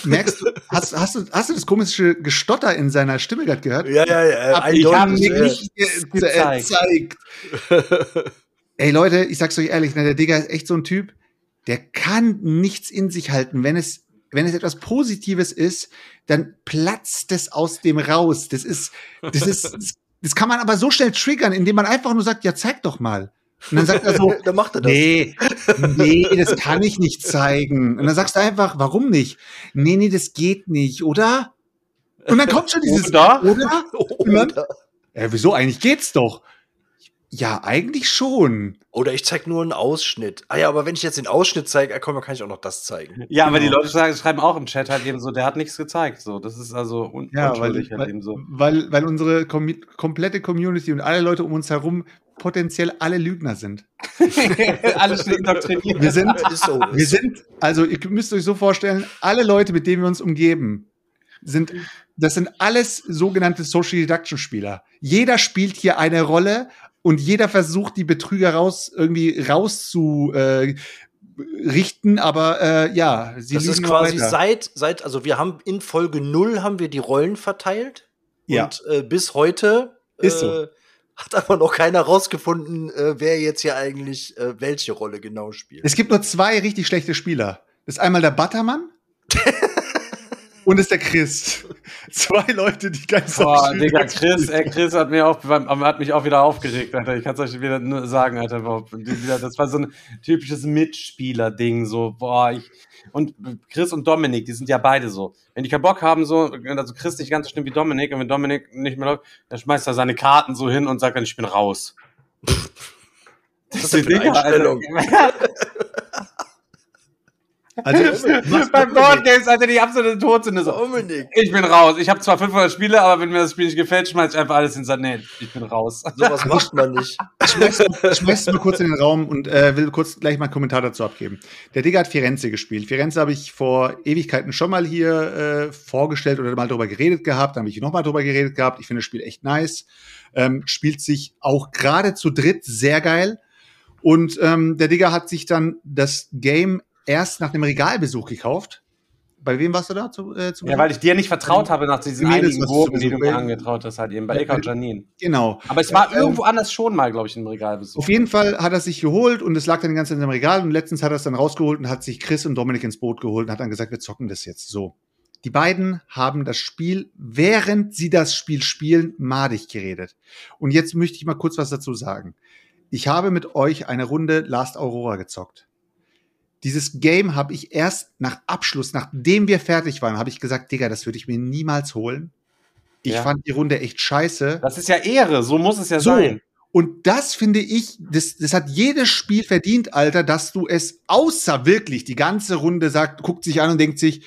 Merkst du, hast, hast, du, hast du das komische Gestotter in seiner Stimme gerade gehört? Ja, ja, ja. Hab ich habe mir nicht gezeigt. Ey Leute, ich sag's euch ehrlich, ne, der Digger ist echt so ein Typ, der kann nichts in sich halten. Wenn es, wenn es etwas Positives ist, dann platzt es aus dem raus. Das ist, das ist, das kann man aber so schnell triggern, indem man einfach nur sagt, ja, zeig doch mal. Und dann sagt er so, dann macht er das. nee, nee, das kann ich nicht zeigen. Und dann sagst du einfach, warum nicht? Nee, nee, das geht nicht, oder? Und dann kommt schon dieses, oder? Oder? oder? ja, wieso? Eigentlich geht's doch. Ja, eigentlich schon. Oder ich zeig nur einen Ausschnitt. Ah ja, aber wenn ich jetzt den Ausschnitt zeige, komm, dann kann ich auch noch das zeigen. Ja, aber die genau. Leute sagen, schreiben auch im Chat halt eben so, der hat nichts gezeigt. So, das ist also un ja, weil, halt weil, eben so. Weil, weil unsere kom komplette Community und alle Leute um uns herum potenziell alle Lügner sind. alle sind indoktriniert. Wir sind, so. wir sind, also ihr müsst euch so vorstellen, alle Leute, mit denen wir uns umgeben, sind, das sind alles sogenannte Social Deduction Spieler. Jeder spielt hier eine Rolle und jeder versucht, die Betrüger raus, irgendwie rauszu, äh, richten, aber äh, ja, sie Das ist quasi weiter. seit, seit, also wir haben in Folge 0 haben wir die Rollen verteilt. Ja. Und äh, bis heute ist so. Hat aber noch keiner rausgefunden, äh, wer jetzt hier eigentlich äh, welche Rolle genau spielt. Es gibt nur zwei richtig schlechte Spieler. Das ist einmal der Buttermann und ist der Chris. Zwei Leute, die ganz Boah, Digga, Chris, ey, Chris hat, mir auch, hat mich auch wieder aufgeregt, Alter. Ich kann es euch wieder nur sagen, Alter. Das war so ein typisches Mitspieler-Ding, so, boah, ich. Und Chris und Dominik, die sind ja beide so. Wenn die keinen Bock haben, so, also Chris nicht ganz so schlimm wie Dominik, und wenn Dominik nicht mehr läuft, dann schmeißt er seine Karten so hin und sagt dann, ich bin raus. Ist das für eine Digga, Alter. Einstellung? Also, Beim Boardgames, Alter, die absolute Todsünde. So. Dominik. Ich bin raus. Ich habe zwar 500 Spiele, aber wenn mir das Spiel nicht gefällt, schmeiß ich einfach alles in Sand. Nee, ich bin raus. Sowas macht man nicht. ich schmeiß mal kurz in den Raum und äh, will kurz gleich mal einen Kommentar dazu abgeben. Der Digga hat Firenze gespielt. Firenze habe ich vor Ewigkeiten schon mal hier äh, vorgestellt oder mal drüber geredet gehabt. Da habe ich noch mal drüber geredet gehabt. Ich finde das Spiel echt nice. Ähm, spielt sich auch gerade zu dritt sehr geil. Und ähm, der Digga hat sich dann das Game erst nach einem Regalbesuch gekauft. Bei wem warst du da zu, äh, zu Ja, weil ich dir nicht vertraut habe nach diesen Mädels, einigen du die du mir angetraut hast, halt eben bei Eka und Janine. Genau. Aber es war Ähm, irgendwo anders schon mal, glaube ich, im Regal besucht. Auf jeden Fall hat er sich geholt und es lag dann die ganze Zeit in seinem Regal und letztens hat er es dann rausgeholt und hat sich Chris und Dominik ins Boot geholt und hat dann gesagt, wir zocken das jetzt so. Die beiden haben das Spiel, während sie das Spiel spielen, madig geredet. Und jetzt möchte ich mal kurz was dazu sagen. Ich habe mit euch eine Runde Last Aurora gezockt. Dieses Game habe ich erst nach Abschluss, nachdem wir fertig waren, habe ich gesagt, Digga, das würde ich mir niemals holen. Ich Ja. fand die Runde echt scheiße. Das ist ja Ehre, so muss es ja So. sein. Und das finde ich, das, das hat jedes Spiel verdient, Alter, dass du es außer wirklich die ganze Runde sagt, guckt sich an und denkt sich,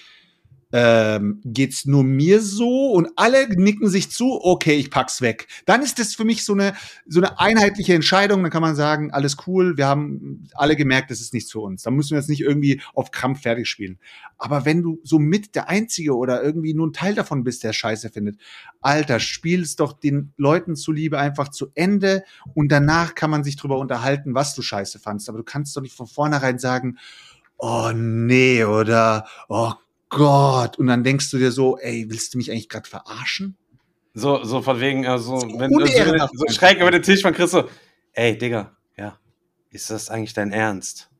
ähm, geht's nur mir so? Und alle nicken sich zu, okay, ich pack's weg. Dann ist das für mich so eine, so eine einheitliche Entscheidung. Dann kann man sagen, alles cool, wir haben alle gemerkt, das ist nichts für uns. Da müssen wir jetzt nicht irgendwie auf Krampf fertig spielen. Aber wenn du so mit der Einzige oder irgendwie nur ein Teil davon bist, der Scheiße findet, Alter, spiel's doch den Leuten zuliebe einfach zu Ende und danach kann man sich drüber unterhalten, was du scheiße fandst. Aber du kannst doch nicht von vornherein sagen, oh nee, oder oh Gott. Und dann denkst du dir so, ey, willst du mich eigentlich gerade verarschen? So, so von wegen, also, So wenn du so, so schräg über den Tisch von Chris so, ey, Digga, ja, ist das eigentlich dein Ernst?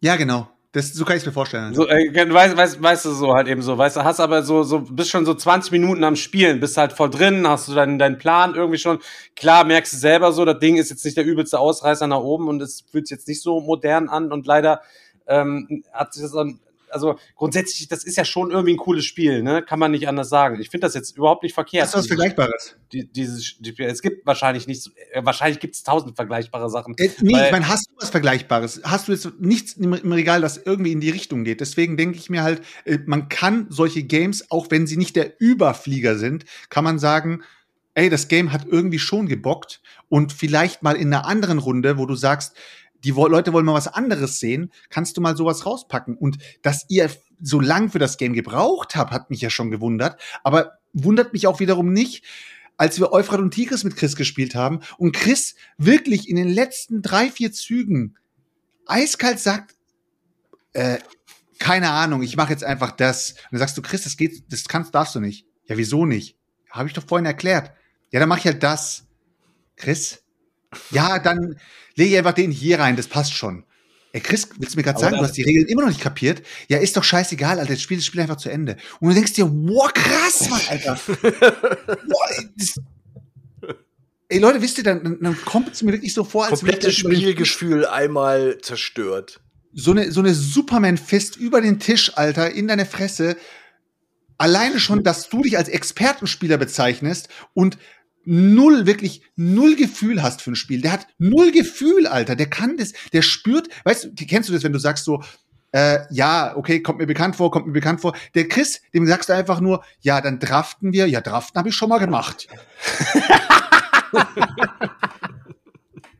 Ja, genau. Das, so kann ich mir vorstellen. So, äh, weißt, weißt, weißt du so halt eben so, weißt du, hast aber so, so, bist schon so 20 Minuten am Spielen, bist halt voll drin, hast du deinen, deinen Plan irgendwie schon. Klar, merkst du selber so, das Ding ist jetzt nicht der übelste Ausreißer nach oben und es fühlt sich jetzt nicht so modern an und leider ähm, hat sich das dann, also grundsätzlich, das ist ja schon irgendwie ein cooles Spiel, ne? Kann man nicht anders sagen. Ich finde das jetzt überhaupt nicht verkehrt. Hast du was Vergleichbares? Die, dieses, die, es gibt wahrscheinlich nicht, äh, wahrscheinlich gibt es tausend vergleichbare Sachen. Äh, nee, ich meine, hast du was Vergleichbares? Hast du jetzt nichts im, im Regal, das irgendwie in die Richtung geht? Deswegen denke ich mir halt, äh, man kann solche Games, auch wenn sie nicht der Überflieger sind, kann man sagen, ey, das Game hat irgendwie schon gebockt und vielleicht mal in einer anderen Runde, wo du sagst, die Leute wollen mal was anderes sehen, kannst du mal sowas rauspacken. Und dass ihr so lang für das Game gebraucht habt, hat mich ja schon gewundert. Aber wundert mich auch wiederum nicht, als wir Euphrat und Tigris mit Chris gespielt haben und Chris wirklich in den letzten drei, vier Zügen eiskalt sagt, äh, keine Ahnung, ich mache jetzt einfach das. Und dann sagst du, Chris, das geht, das kannst, darfst du nicht. Ja, wieso nicht? Habe ich doch vorhin erklärt. Ja, dann mach ich halt das. Chris? Ja, dann lege ich einfach den hier rein, das passt schon. Ey, Chris, willst du mir gerade sagen, du hast die Regeln immer noch nicht kapiert? Ja, ist doch scheißegal, Alter, jetzt spiel das Spiel einfach zu Ende. Und du denkst dir, wow, krass, Mann, Alter. Boah, ey, Leute, wisst ihr, dann, dann- kommt es mir wirklich so vor, als Komplettes Spielgefühl einmal zerstört. so eine, so eine Superman-Fist über den Tisch, Alter, in deine Fresse. Alleine schon, dass du dich als Expertenspieler bezeichnest und null, wirklich null Gefühl hast für ein Spiel. Der hat null Gefühl, Alter. Der kann das, der spürt, weißt du, kennst du das, wenn du sagst so, äh, ja, okay, kommt mir bekannt vor, kommt mir bekannt vor. Der Chris, dem sagst du einfach nur, ja, dann draften wir. Ja, draften habe ich schon mal gemacht.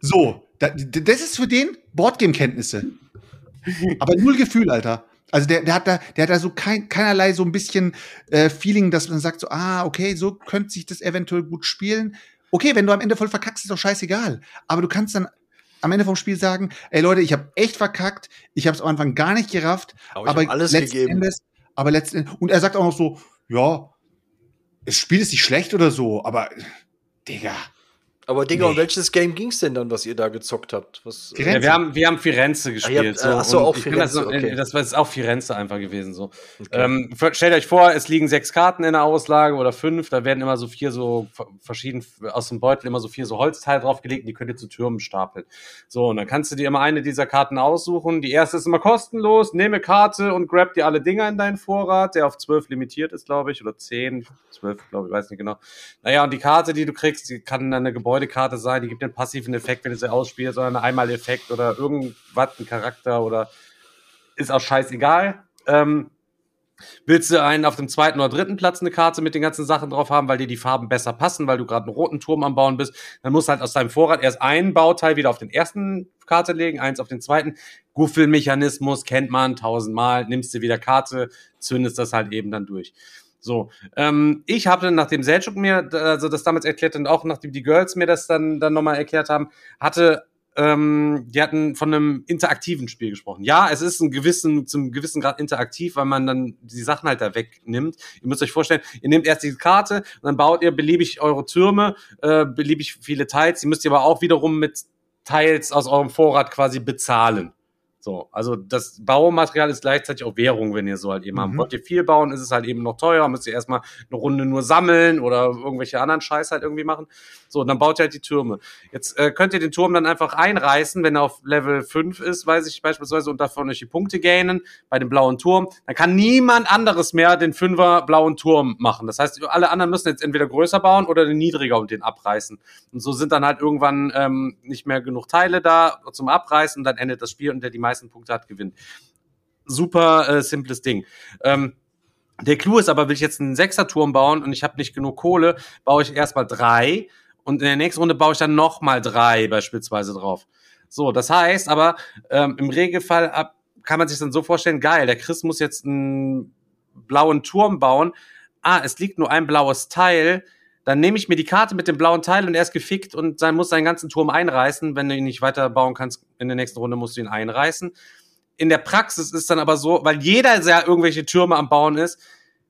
so, das ist für den Boardgame-Kenntnisse. Aber null Gefühl, Alter. Also der, der hat da, der hat da so kein, keinerlei so ein bisschen äh, Feeling, dass man sagt so, ah, okay, so könnte sich das eventuell gut spielen. Okay, wenn du am Ende voll verkackst, ist doch scheißegal. Aber du kannst dann am Ende vom Spiel sagen, ey Leute, ich habe echt verkackt, ich habe es am Anfang gar nicht gerafft, Aber ich aber alles letzten gegeben. Endes, aber letzten Endes, und er sagt auch noch so, ja, das Spiel ist nicht schlecht oder so, aber Digga, Aber Digga, Nee. um welches Game ging's denn dann, was ihr da gezockt habt? Was, Firenze. Ja, wir haben, wir haben Firenze gespielt. ihr habt- äh, ach so, und auch ich kann das, Firenze, noch- okay. das war jetzt auch Firenze einfach gewesen. So. Okay. Ähm, stellt euch vor, es liegen sechs Karten in der Auslage oder fünf. Da werden immer so vier so ver- verschieden aus dem Beutel immer so vier so Holzteile draufgelegt, und die könnt ihr zu Türmen stapeln. So, und dann kannst du dir immer eine dieser Karten aussuchen. Die erste ist immer kostenlos. Nehme Karte und grab dir alle Dinger in deinen Vorrat, der auf zwölf limitiert ist, glaube ich, oder zehn, zwölf, glaube ich, weiß nicht genau. Naja, und die Karte, die du kriegst, die kann dann eine Gebäudekarte sein, die gibt einen passiven Effekt, wenn du sie ausspielst, sondern einen Einmaleffekt oder irgendwas, ein Charakter oder ist auch scheißegal. Ähm, Willst du einen auf dem zweiten oder dritten Platz eine Karte mit den ganzen Sachen drauf haben, weil dir die Farben besser passen, weil du gerade einen roten Turm am Bauen bist, dann musst du halt aus deinem Vorrat erst ein Bauteil wieder auf den ersten Karte legen, eins auf den zweiten. Guffelmechanismus kennt man tausendmal, nimmst du wieder Karte, zündest das halt eben dann durch. So, ähm, ich habe nachdem Selchuk mir also das damals erklärt und auch nachdem die Girls mir das dann dann nochmal erklärt haben, hatte ähm, die hatten von einem interaktiven Spiel gesprochen. Ja, es ist ein gewissen, zum gewissen Grad interaktiv, weil man dann die Sachen halt da wegnimmt. Ihr müsst euch vorstellen, ihr nehmt erst diese Karte und dann baut ihr beliebig eure Türme, äh, beliebig viele Teils. Die müsst ihr aber auch wiederum mit Teils aus eurem Vorrat quasi bezahlen. So, also das Baumaterial ist gleichzeitig auch Währung, wenn ihr so halt eben mhm. habt. Wollt ihr viel bauen, ist es halt eben noch teuer, müsst ihr erstmal eine Runde nur sammeln oder irgendwelche anderen Scheiß halt irgendwie machen. So, und dann baut ihr halt die Türme. Jetzt äh, könnt ihr den Turm dann einfach einreißen, wenn er auf Level 5 ist, weiß ich beispielsweise, und davon euch die Punkte gainen bei dem blauen Turm. Dann kann niemand anderes mehr den Fünfer blauen Turm machen. Das heißt, alle anderen müssen jetzt entweder größer bauen oder den niedriger und den abreißen. Und so sind dann halt irgendwann ähm, nicht mehr genug Teile da zum Abreißen und dann endet das Spiel und der die meisten Punkte hat, gewinnt. Super äh, simples Ding. Ähm, der Clou ist aber, will ich jetzt einen Sechser-Turm bauen und ich habe nicht genug Kohle, baue ich erstmal drei und in der nächsten Runde baue ich dann nochmal drei beispielsweise drauf. So, das heißt aber, ähm, im Regelfall ab, kann man sich dann so vorstellen, geil, der Chris muss jetzt einen blauen Turm bauen. Ah, es liegt nur ein blaues Teil dann nehme ich mir die Karte mit dem blauen Teil und er ist gefickt und sein, muss seinen ganzen Turm einreißen. Wenn du ihn nicht weiterbauen kannst, in der nächsten Runde musst du ihn einreißen. In der Praxis ist dann aber so, weil jeder sehr irgendwelche Türme am Bauen ist,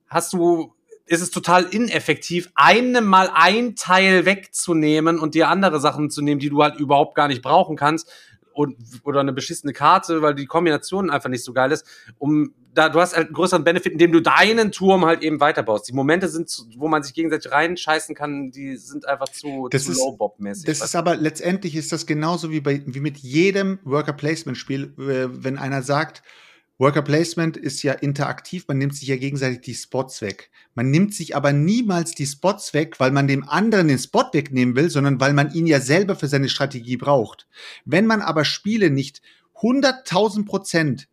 hast du, ist es total ineffektiv, einem mal ein Teil wegzunehmen und dir andere Sachen zu nehmen, die du halt überhaupt gar nicht brauchen kannst und, oder eine beschissene Karte, weil die Kombination einfach nicht so geil ist, um da, du hast halt einen größeren Benefit, indem du deinen Turm halt eben weiterbaust. Die Momente sind, wo man sich gegenseitig reinscheißen kann, die sind einfach zu, das zu low-bob-mäßig. Das ist aber, letztendlich ist das genauso wie bei, wie mit jedem Worker-Placement-Spiel, äh, wenn einer sagt, Worker Placement ist ja interaktiv, man nimmt sich ja gegenseitig die Spots weg. Man nimmt sich aber niemals die Spots weg, weil man dem anderen den Spot wegnehmen will, sondern weil man ihn ja selber für seine Strategie braucht. Wenn man aber Spiele nicht 100.000 Prozent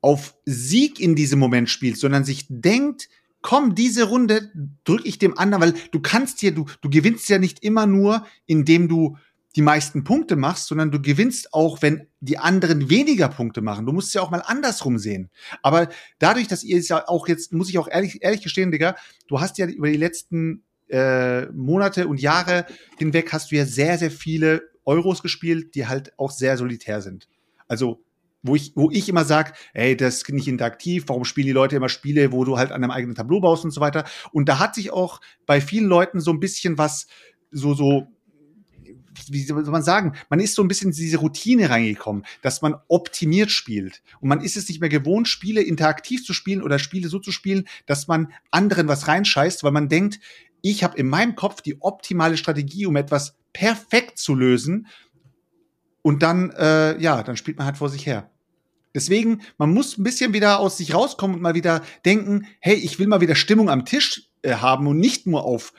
auf Sieg in diesem Moment spielt, sondern sich denkt, komm, diese Runde drücke ich dem anderen, weil du kannst hier, du, du gewinnst ja nicht immer nur, indem du die meisten Punkte machst, sondern du gewinnst auch, wenn die anderen weniger Punkte machen. Du musst es ja auch mal andersrum sehen. Aber dadurch, dass ihr es ja auch jetzt, muss ich auch ehrlich, ehrlich gestehen, Digga, du hast ja über die letzten äh, Monate und Jahre hinweg hast du ja sehr, sehr viele Euros gespielt, die halt auch sehr solitär sind. Also wo ich, wo ich immer sag, ey, das ist nicht interaktiv, warum spielen die Leute immer Spiele, wo du halt an deinem eigenen Tableau baust und so weiter. Und da hat sich auch bei vielen Leuten so ein bisschen was so, so wie soll man sagen, man ist so ein bisschen in diese Routine reingekommen, dass man optimiert spielt. Und man ist es nicht mehr gewohnt, Spiele interaktiv zu spielen oder Spiele so zu spielen, dass man anderen was reinscheißt, weil man denkt, ich habe in meinem Kopf die optimale Strategie, um etwas perfekt zu lösen. Und dann, äh, ja, dann spielt man halt vor sich her. Deswegen, man muss ein bisschen wieder aus sich rauskommen und mal wieder denken, hey, ich will mal wieder Stimmung am Tisch äh, haben und nicht nur auf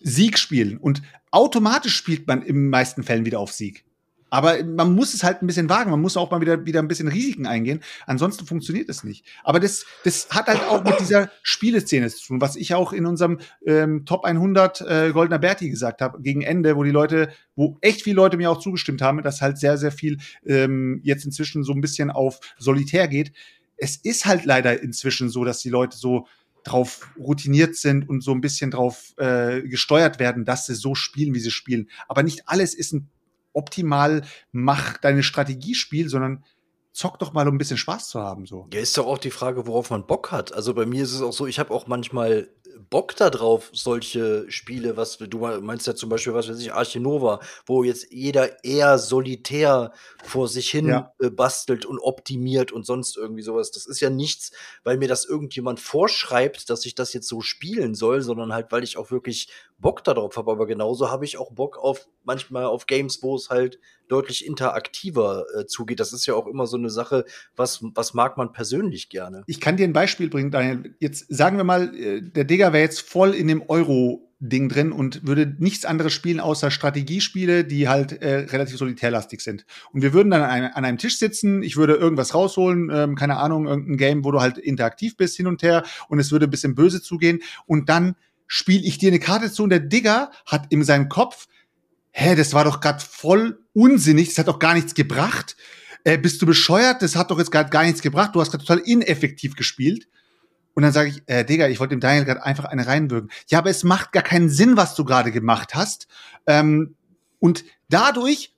Sieg spielen. Und automatisch spielt man in meisten Fällen wieder auf Sieg. Aber man muss es halt ein bisschen wagen. Man muss auch mal wieder, wieder ein bisschen Risiken eingehen. Ansonsten funktioniert es nicht. Aber das, das hat halt auch mit dieser Spieleszene zu tun, was ich auch in unserem ähm, Top 100 äh, Goldener Berti gesagt habe, gegen Ende, wo die Leute, wo echt viele Leute mir auch zugestimmt haben, dass halt sehr, sehr viel ähm, jetzt inzwischen so ein bisschen auf Solitär geht. Es ist halt leider inzwischen so, dass die Leute so drauf routiniert sind und so ein bisschen drauf äh, gesteuert werden, dass sie so spielen, wie sie spielen. Aber nicht alles ist ein optimal mach deine Strategiespiel, sondern zock doch mal, um ein bisschen Spaß zu haben. So. Ja, ist doch auch die Frage, worauf man Bock hat. Also bei mir ist es auch so, ich habe auch manchmal Bock darauf, solche Spiele, was du meinst ja zum Beispiel, was weiß ich, Archinova, wo jetzt jeder eher solitär vor sich hin ja. äh, bastelt und optimiert und sonst irgendwie sowas. Das ist ja nichts, weil mir das irgendjemand vorschreibt, dass ich das jetzt so spielen soll, sondern halt, weil ich auch wirklich Bock darauf habe. Aber genauso habe ich auch Bock auf manchmal auf Games, wo es halt deutlich interaktiver äh, zugeht. Das ist ja auch immer so eine Sache, was, was mag man persönlich gerne. Ich kann dir ein Beispiel bringen, Daniel. Jetzt sagen wir mal, äh, der Digger wäre jetzt voll in dem Euro Ding drin und würde nichts anderes spielen außer Strategiespiele, die halt äh, relativ solitärlastig sind. Und wir würden dann an einem, an einem Tisch sitzen, ich würde irgendwas rausholen, ähm, keine Ahnung, irgendein Game, wo du halt interaktiv bist hin und her und es würde ein bisschen böse zugehen und dann spiele ich dir eine Karte zu und der Digger hat in seinem Kopf, hä, das war doch gerade voll unsinnig, das hat doch gar nichts gebracht. Äh, bist du bescheuert? Das hat doch jetzt gerade gar nichts gebracht. Du hast gerade total ineffektiv gespielt. Und dann sage ich, äh, Digga, ich wollte dem Daniel gerade einfach eine reinwürgen. Ja, aber es macht gar keinen Sinn, was du gerade gemacht hast. Ähm, und dadurch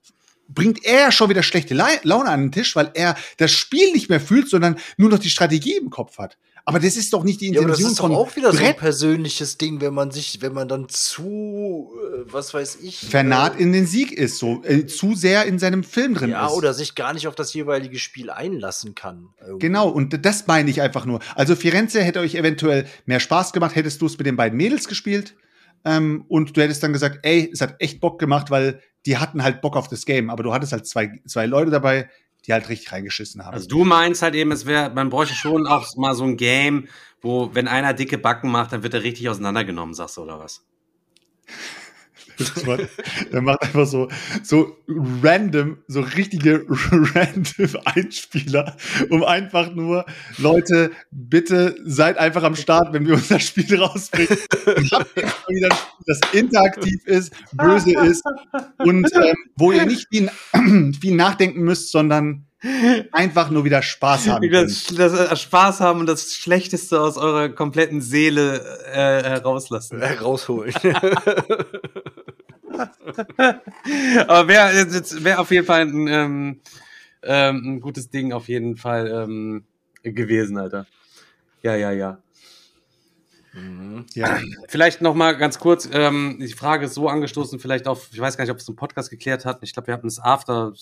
bringt er schon wieder schlechte Laune an den Tisch, weil er das Spiel nicht mehr fühlt, sondern nur noch die Strategie im Kopf hat. Aber das ist doch nicht die Intention ja, aber das ist von doch auch wieder Brett. so ein persönliches Ding, wenn man sich, wenn man dann zu, äh, was weiß ich, Vernarrt äh, in den Sieg ist, so äh, zu sehr in seinem Film drin ja, ist. oder sich gar nicht auf das jeweilige Spiel einlassen kann. irgendwie. Genau, und das meine ich einfach nur. Also Firenze hätte euch eventuell mehr Spaß gemacht, hättest du es mit den beiden Mädels gespielt. Ähm, und du hättest dann gesagt, ey, es hat echt Bock gemacht, weil die hatten halt Bock auf das Game. Aber du hattest halt zwei, zwei Leute dabei, die halt richtig reingeschissen haben. Also du meinst halt eben, es wäre, man bräuchte schon auch mal so ein Game, wo, wenn einer dicke Backen macht, dann wird er richtig auseinandergenommen, sagst du, oder was? Der macht einfach so, so random, so richtige random Einspieler, um einfach nur, Leute, bitte seid einfach am Start, wenn wir unser Spiel rausbringen. Das interaktiv ist, böse ist und ähm, wo ihr nicht viel, viel nachdenken müsst, sondern einfach nur wieder Spaß haben. Das, das, äh, Spaß haben und das Schlechteste aus eurer kompletten Seele äh, herauslassen. Äh, rausholen. Aber wäre wär auf jeden Fall ein, ähm, ähm, ein gutes Ding auf jeden Fall ähm, gewesen, Alter. Ja, ja, ja. Ja. Vielleicht noch mal ganz kurz, ähm, die Frage ist so angestoßen, vielleicht auf, ich weiß gar nicht, ob es im Podcast geklärt hat. Ich glaube, wir hatten es after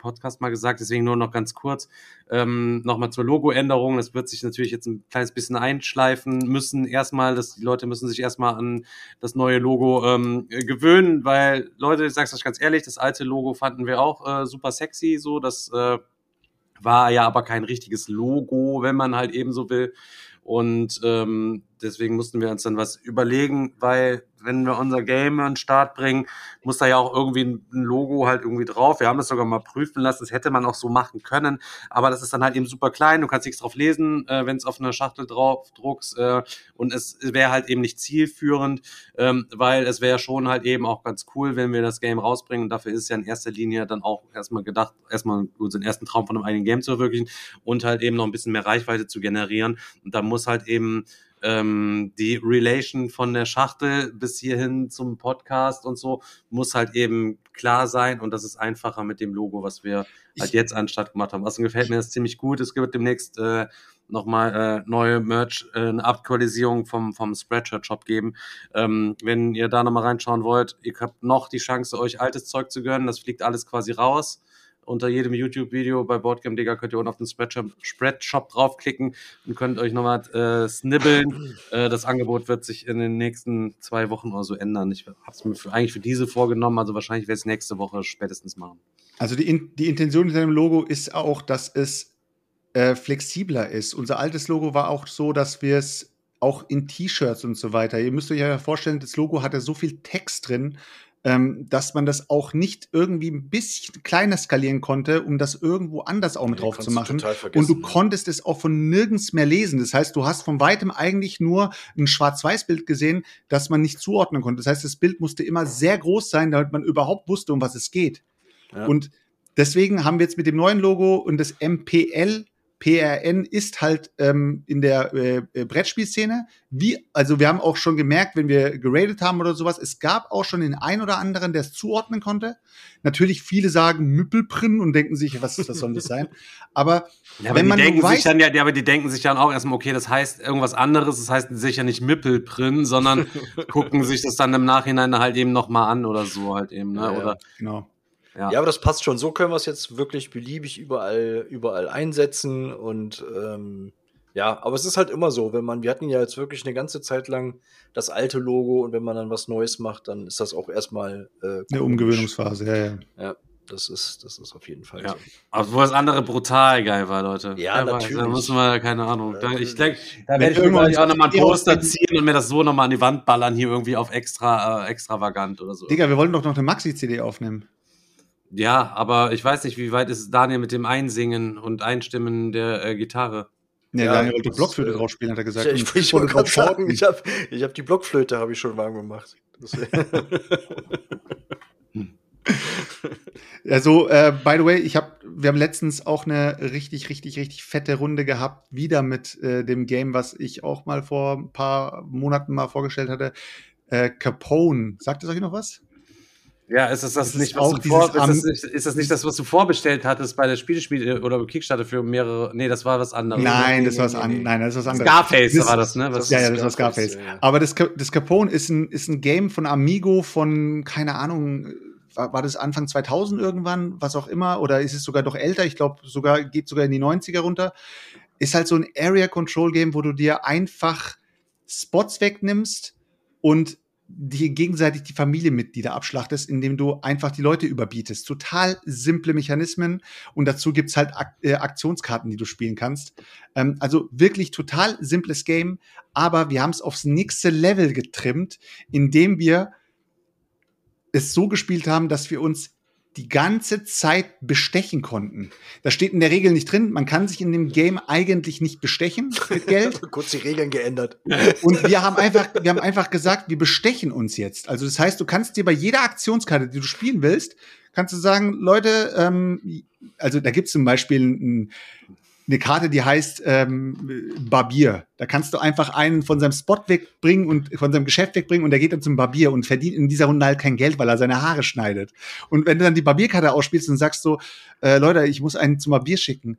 Podcast mal gesagt, deswegen nur noch ganz kurz ähm, nochmal zur Logoänderung. Das wird sich natürlich jetzt ein kleines bisschen einschleifen müssen. Erstmal, dass die Leute müssen sich erstmal an das neue Logo ähm, gewöhnen, weil Leute, ich sag's euch ganz ehrlich, das alte Logo fanden wir auch äh, super sexy, so das äh, war ja aber kein richtiges Logo, wenn man halt eben so will. Und ähm, deswegen mussten wir uns dann was überlegen, weil wenn wir unser Game an den Start bringen, muss da ja auch irgendwie ein Logo halt irgendwie drauf. Wir haben das sogar mal prüfen lassen, das hätte man auch so machen können, aber das ist dann halt eben super klein, du kannst nichts drauf lesen, äh, wenn es auf einer Schachtel drauf druckst äh, und es wäre halt eben nicht zielführend, ähm, weil es wäre schon halt eben auch ganz cool, wenn wir das Game rausbringen. Und dafür ist es ja in erster Linie dann auch erstmal gedacht, erstmal unseren ersten Traum von einem eigenen Game zu verwirklichen und halt eben noch ein bisschen mehr Reichweite zu generieren. Und da muss halt eben ähm, die Relation von der Schachtel bis hierhin zum Podcast und so muss halt eben klar sein und das ist einfacher mit dem Logo, was wir halt jetzt anstatt gemacht haben. Also gefällt mir das ziemlich gut. Es gibt demnächst äh, nochmal äh, neue Merch, äh, eine Aktualisierung vom, vom Spreadshirt-Shop geben. Ähm, wenn ihr da nochmal reinschauen wollt, ihr habt noch die Chance, euch altes Zeug zu gönnen. Das fliegt alles quasi raus unter jedem YouTube-Video bei Boardgame Digger könnt ihr unten auf den Spreadshop, draufklicken und könnt euch nochmal äh, snibbeln. Äh, das Angebot wird sich in den nächsten zwei Wochen oder so ändern. Ich habe es mir für, eigentlich für diese vorgenommen, also wahrscheinlich werde ich es nächste Woche spätestens machen. Also die, In die Intention hinter dem Logo ist auch, dass es äh, flexibler ist. Unser altes Logo war auch so, dass wir es auch in T-Shirts und so weiter. Ihr müsst euch ja vorstellen, das Logo hatte so viel Text drin, ähm, dass man das auch nicht irgendwie ein bisschen kleiner skalieren konnte, um das irgendwo anders auch mit Nee, drauf zu machen. Und du ja. konntest es auch von nirgends mehr lesen. Das heißt, du hast von weitem eigentlich nur ein Schwarz-Weiß-Bild gesehen, das man nicht zuordnen konnte. Das heißt, das Bild musste immer sehr groß sein, damit man überhaupt wusste, um was es geht. Ja. Und deswegen haben wir jetzt mit dem neuen Logo und das MPL PRN ist halt ähm, in der äh, äh, Brettspielszene. Wie, also wir haben auch schon gemerkt, wenn wir geradet haben oder sowas, es gab auch schon den ein oder anderen, der es zuordnen konnte. Natürlich viele sagen Müppelprin und denken sich, was, was soll das sein? Aber Ja, aber wenn die man denken sich weiß, dann ja, ja, aber die denken sich dann auch erstmal, okay, das heißt irgendwas anderes, das heißt sicher nicht Mippelprin, sondern gucken sich das dann im Nachhinein halt eben nochmal an oder so halt eben, ne? Ja. Oder genau. Ja. Ja, aber das passt schon. So können wir es jetzt wirklich beliebig überall, überall einsetzen und ähm, Ja, aber es ist halt immer so, wenn man, wir hatten ja jetzt wirklich eine ganze Zeit lang das alte Logo und wenn man dann was Neues macht, dann ist das auch erstmal äh, Eine. Umgewöhnungsphase, ja, ja. Ja, das ist, das ist auf jeden Fall Ja. so. Aber wo das andere brutal geil war, Leute. Ja, Wer weiß, natürlich. Da müssen wir, keine Ahnung. Da, ich denke, da Wenn werde ich irgendwann auch nochmal ein Poster ziehen und mir das so nochmal an die Wand ballern, hier irgendwie auf extra, äh, extravagant oder so. Digga, wir wollten doch noch eine Maxi-CD aufnehmen. Ja, aber ich weiß nicht, wie weit ist Daniel mit dem Einsingen und Einstimmen der äh, Gitarre? Ja, Ja, Daniel wollte Blockflöte äh, drauf spielen, hat er gesagt. Ich, ich, ich wollte gerade sagen, ich habe ich hab die Blockflöte habe ich schon warm gemacht. Also, äh, by the way, ich hab, wir haben letztens auch eine richtig, richtig, richtig fette Runde gehabt, wieder mit äh, dem Game, was ich auch mal vor ein paar Monaten mal vorgestellt hatte. Äh, Capone. Sagt es euch noch was? Ja, ist das, das Das ist nicht, auch was du vor, ist, das ist das nicht das, was du vorbestellt hattest bei der Spielespiel oder Kickstarter für mehrere? Nee, das war was anderes. Nein, nee, das war was nee, an, nee. nein, das ist was anderes. Scarface Das- war das, ne? Was, ja, ja, das war Scarface, Scarface. ja, ja. Aber das, das Capone ist ein, ist ein Game von Amigo von, keine Ahnung, war, war das Anfang 2000 irgendwann, was auch immer, oder ist es sogar doch älter? Ich glaube, sogar, geht sogar in die 90er runter. Ist halt so ein Area Control Game, wo du dir einfach Spots wegnimmst und dir gegenseitig die Familienmitglieder abschlachtest, indem du einfach die Leute überbietest. Total simple Mechanismen und dazu gibt's halt Ak äh, Aktionskarten, die du spielen kannst. Ähm, also wirklich total simples Game, aber wir haben es aufs nächste Level getrimmt, indem wir es so gespielt haben, dass wir uns die ganze Zeit bestechen konnten. Das steht in der Regel nicht drin. Man kann sich in dem Game eigentlich nicht bestechen mit Geld. Kurz die Regeln geändert. Und wir haben einfach, wir haben einfach gesagt, wir bestechen uns jetzt. Also das heißt, du kannst dir bei jeder Aktionskarte, die du spielen willst, kannst du sagen, Leute, ähm, also da gibt's zum Beispiel ein, eine Karte, die heißt ähm, Barbier. Da kannst du einfach einen von seinem Spot wegbringen und von seinem Geschäft wegbringen und der geht dann zum Barbier und verdient in dieser Runde halt kein Geld, weil er seine Haare schneidet. Und wenn du dann die Barbierkarte ausspielst und sagst so, äh, Leute, ich muss einen zum Barbier schicken,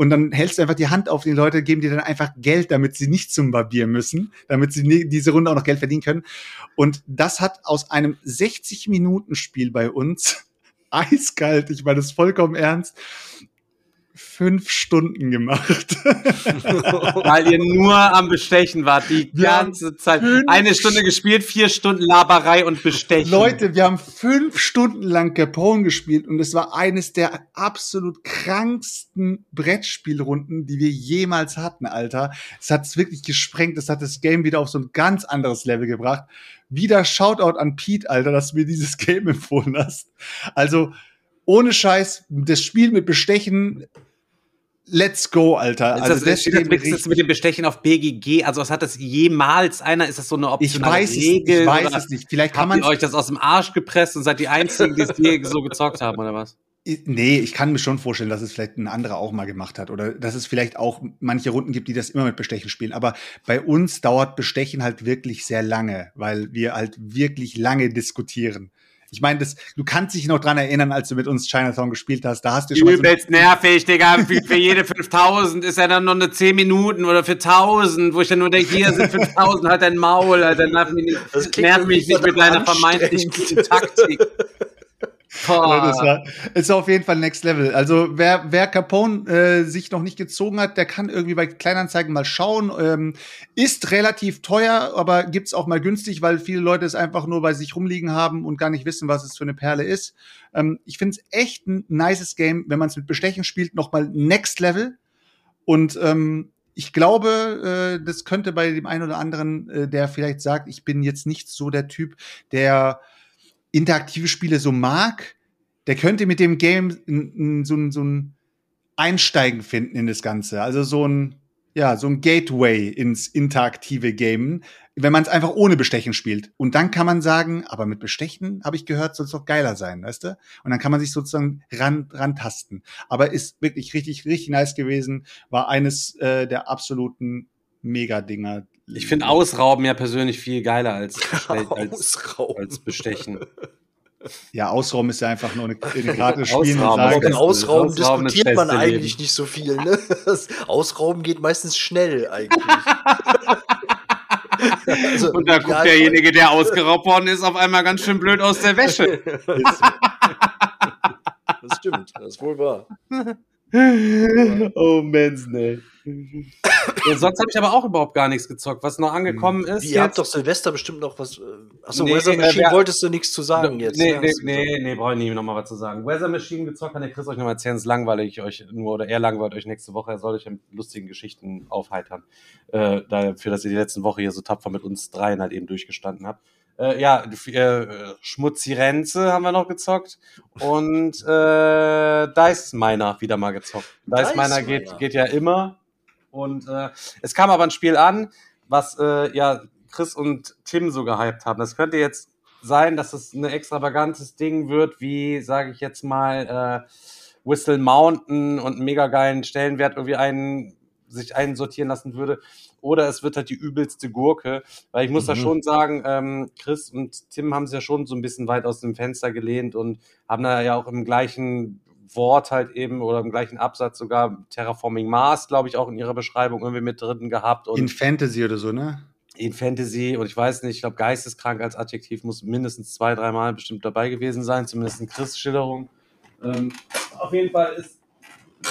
und dann hältst du einfach die Hand auf die Leute, geben dir dann einfach Geld, damit sie nicht zum Barbier müssen, damit sie diese Runde auch noch Geld verdienen können. Und das hat aus einem 60-Minuten-Spiel bei uns eiskalt, ich meine das vollkommen ernst, fünf Stunden gemacht. Weil ihr nur am Bestechen wart, die Wir ganze Zeit. Eine Stunde gespielt, vier Stunden Laberei und Bestechen. Leute, wir haben fünf Stunden lang Capone gespielt und es war eines der absolut kranksten Brettspielrunden, die wir jemals hatten, Alter. Es hat es wirklich gesprengt, es hat das Game wieder auf so ein ganz anderes Level gebracht. Wieder Shoutout an Pete, Alter, dass du mir dieses Game empfohlen hast. Also, ohne Scheiß, das Spiel mit Bestechen, let's go, Alter. Ist Also, das, das steht das mit dem Bestechen auf BGG? Also, was hat das jemals einer? Ist das so eine ich optionale weiß, es, Regel? ich weiß es nicht. Vielleicht kann Habt man euch das aus dem Arsch gepresst und seid die Einzigen, die es je so gezockt haben, oder was? Nee, ich kann mir schon vorstellen, dass es vielleicht ein anderer auch mal gemacht hat oder dass es vielleicht auch manche Runden gibt, die das immer mit Bestechen spielen. Aber bei uns dauert Bestechen halt wirklich sehr lange, weil wir halt wirklich lange diskutieren. Ich meine, das, du kannst dich noch dran erinnern, als du mit uns Chinatown gespielt hast. Da hast du schon mal so Übelst nervig, Digga. Für, für jede 5000 ist ja dann noch eine 10 Minuten oder für 1000, wo ich dann nur denke, hier sind 5000, halt dein Maul, Alter. Nerv mich nicht, Das klingt nerv mich nicht mit deiner vermeintlich guten Taktik. Ja, das war, ist auf jeden Fall Next Level. Also wer, wer Capone äh, sich noch nicht gezogen hat, der kann irgendwie bei Kleinanzeigen mal schauen. Ähm, ist relativ teuer, aber gibt's auch mal günstig, weil viele Leute es einfach nur bei sich rumliegen haben und gar nicht wissen, was es für eine Perle ist. Ähm, ich finde es echt ein nices Game, wenn man es mit Bestechen spielt, noch mal Next Level. Und ähm, ich glaube, äh, das könnte bei dem einen oder anderen, äh, der vielleicht sagt, ich bin jetzt nicht so der Typ, der interaktive Spiele so mag, der könnte mit dem Game n- n- so ein, so ein Einsteigen finden in das Ganze. Also so ein, ja, so ein Gateway ins interaktive Game, wenn man es einfach ohne Bestechen spielt. Und dann kann man sagen, aber mit Bestechen, habe ich gehört, soll es doch geiler sein, weißt du? Und dann kann man sich sozusagen ran, rantasten. Aber ist wirklich richtig, richtig nice gewesen. War eines äh, der absoluten Mega-Dinger. Ich finde Ausrauben ja persönlich viel geiler als, als, als Bestechen. Ja, Ausrauben ist ja einfach nur eine, eine Karte spielen und Ausrauben. sagen, Über Beste- Ausrauben Ausrauben diskutiert man eigentlich Leben. nicht so viel. Ne? Ausrauben geht meistens schnell eigentlich. Also, Und da guckt derjenige, der ausgeraubt worden ist, auf einmal ganz schön blöd aus der Wäsche. Das stimmt, das ist wohl wahr. Oh Menschen, ey. Ja, sonst habe ich aber auch überhaupt gar nichts gezockt. Was noch angekommen ist. Ihr habt jetzt- doch Silvester bestimmt noch was. äh, Achso, Nee, Weather äh, Machine wer- wolltest du nichts zu sagen jetzt. Nee, ne? nee, Hast du gesagt. nee, nee, brauche ich nie nochmal was zu sagen. Weather Machine gezockt, kann der Chris euch nochmal erzählen, ist langweilig euch nur, oder er langweilt euch nächste Woche, er soll euch mit lustigen Geschichten aufheitern. Äh, dafür, dass ihr die letzten Woche hier so tapfer mit uns dreien halt eben durchgestanden habt. Äh, ja, äh, Schmutzirenze haben wir noch gezockt und äh, Dice Miner wieder mal gezockt. Dice, Dice Miner geht, geht ja immer und äh, es kam aber ein Spiel an, was äh, ja Chris und Tim so gehypt haben. Das könnte jetzt sein, dass es ein extravagantes Ding wird, wie, sage ich jetzt mal, äh, Whistle Mountain und einen mega geilen Stellenwert irgendwie einen, sich einsortieren lassen würde. Oder es wird halt die übelste Gurke. Weil ich muss da Mhm. schon sagen, ähm, Chris und Tim haben sich ja schon so ein bisschen weit aus dem Fenster gelehnt und haben da ja auch im gleichen Wort halt eben oder im gleichen Absatz sogar Terraforming Mars, glaube ich, auch in ihrer Beschreibung irgendwie mit drin gehabt. In Fantasy oder so, ne? in Fantasy und ich weiß nicht, ich glaube, geisteskrank als Adjektiv muss mindestens zwei, dreimal bestimmt dabei gewesen sein, zumindest in Chris' Schilderung. Ähm, auf jeden Fall ist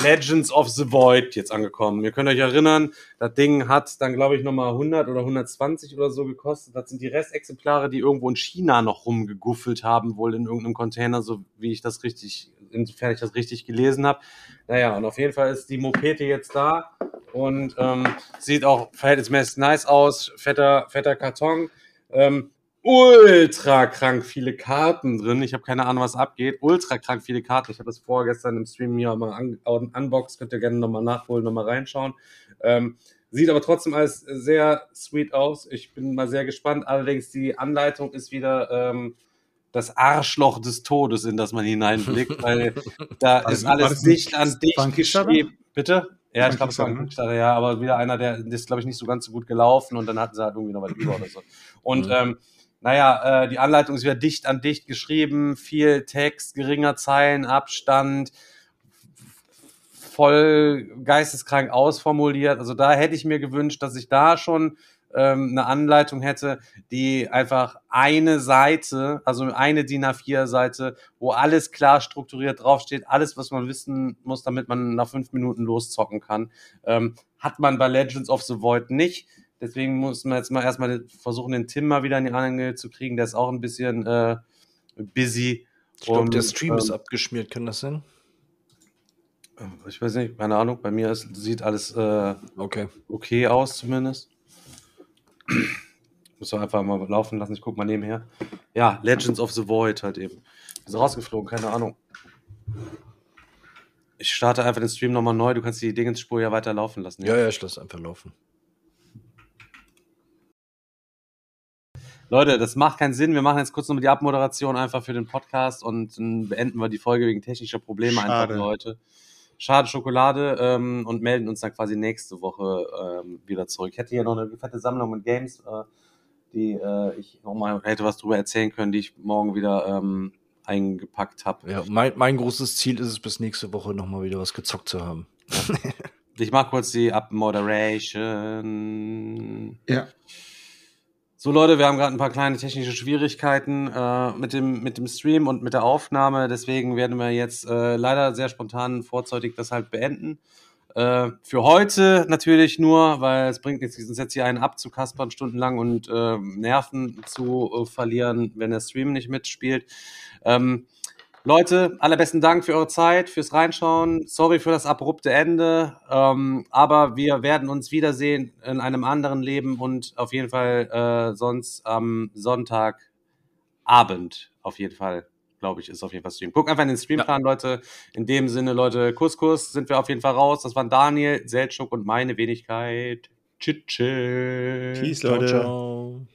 Legends of the Void jetzt angekommen. Ihr könnt euch erinnern, das Ding hat dann, glaube ich, nochmal 100 oder 120 oder so gekostet. Das sind die Restexemplare, die irgendwo in China noch rumgeguffelt haben, wohl in irgendeinem Container, so wie ich das richtig, insofern ich das richtig gelesen habe. Naja, und auf jeden Fall ist die Mopete jetzt da und ähm, sieht auch verhältnismäßig nice aus. Fetter, fetter Karton. Ähm, ultra krank viele Karten drin. Ich habe keine Ahnung, was abgeht. Ultra krank viele Karten. Ich habe das vorgestern im Stream hier mal un un unboxed. Könnt ihr gerne nochmal nachholen, nochmal reinschauen. Ähm, sieht aber trotzdem alles sehr sweet aus. Ich bin mal sehr gespannt. Allerdings die Anleitung ist wieder ähm, das Arschloch des Todes, in das man hineinblickt, weil da War ist alles dicht an dicht Kickstarter? geschrieben. Bitte? Ja, ich glaube, es war ein Kickstarter, ja, aber wieder einer, der der ist, glaube ich, nicht so ganz so gut gelaufen und dann hatten sie halt irgendwie noch was über oder so. Und Mhm. ähm, naja, äh, die Anleitung ist wieder dicht an dicht geschrieben, viel Text, geringer Zeilenabstand, voll geisteskrank ausformuliert. Also da hätte ich mir gewünscht, dass ich da schon ähm, eine Anleitung hätte, die einfach eine Seite, also eine DIN A4-Seite, wo alles klar strukturiert draufsteht, alles, was man wissen muss, damit man nach fünf Minuten loszocken kann. Ähm, hat man bei Legends of the Void nicht. Deswegen muss man jetzt mal erstmal versuchen, den Tim mal wieder in die Angel zu kriegen. Der ist auch ein bisschen äh, busy. Ich glaube, der Stream ist ähm, abgeschmiert, kann das sein? Ich weiß nicht, keine Ahnung. Bei mir ist, sieht alles äh, Okay. okay aus, zumindest. Muss doch einfach mal laufen lassen. Ich guck mal nebenher. Ja, Legends of the Void halt eben. Ist rausgeflogen, keine Ahnung. Ich starte einfach den Stream nochmal neu. Du kannst die Dingensspur ja weiter laufen lassen. Ja, ja, ich lasse einfach laufen. Leute, das macht keinen Sinn. Wir machen jetzt kurz nochmal die Abmoderation einfach für den Podcast und dann beenden wir die Folge wegen technischer Probleme einfach Schade. für heute. Schade Schokolade ähm, und melden uns dann quasi nächste Woche ähm, wieder zurück. Ich hätte hier noch eine fette Sammlung mit Games, äh, die äh, ich nochmal hätte was drüber erzählen können, die ich morgen wieder ähm, eingepackt habe. Ja, mein, mein großes Ziel ist es, bis nächste Woche nochmal wieder was gezockt zu haben. Ich mache kurz die Abmoderation. Ja. So Leute, wir haben gerade ein paar kleine technische Schwierigkeiten äh, mit, dem, mit dem Stream und mit der Aufnahme. Deswegen werden wir jetzt äh, leider sehr spontan vorzeitig das halt beenden. Äh, für heute natürlich nur, weil es bringt nichts, uns jetzt hier einen abzukaspern stundenlang und äh, Nerven zu äh, verlieren, wenn der Stream nicht mitspielt. Ähm, Leute, allerbesten Dank für eure Zeit, fürs Reinschauen. Sorry für das abrupte Ende, ähm, aber wir werden uns wiedersehen in einem anderen Leben und auf jeden Fall äh, sonst am Sonntagabend auf jeden Fall, glaube ich, ist auf jeden Fall Stream. Guck einfach in den Streamplan, Leute. In dem Sinne, Leute, Kuss, Kuss, sind wir auf jeden Fall raus. Das waren Daniel, Seltschuk und meine Wenigkeit. Tschüss. tschüss. Peace, Ciao, Leute. ciao.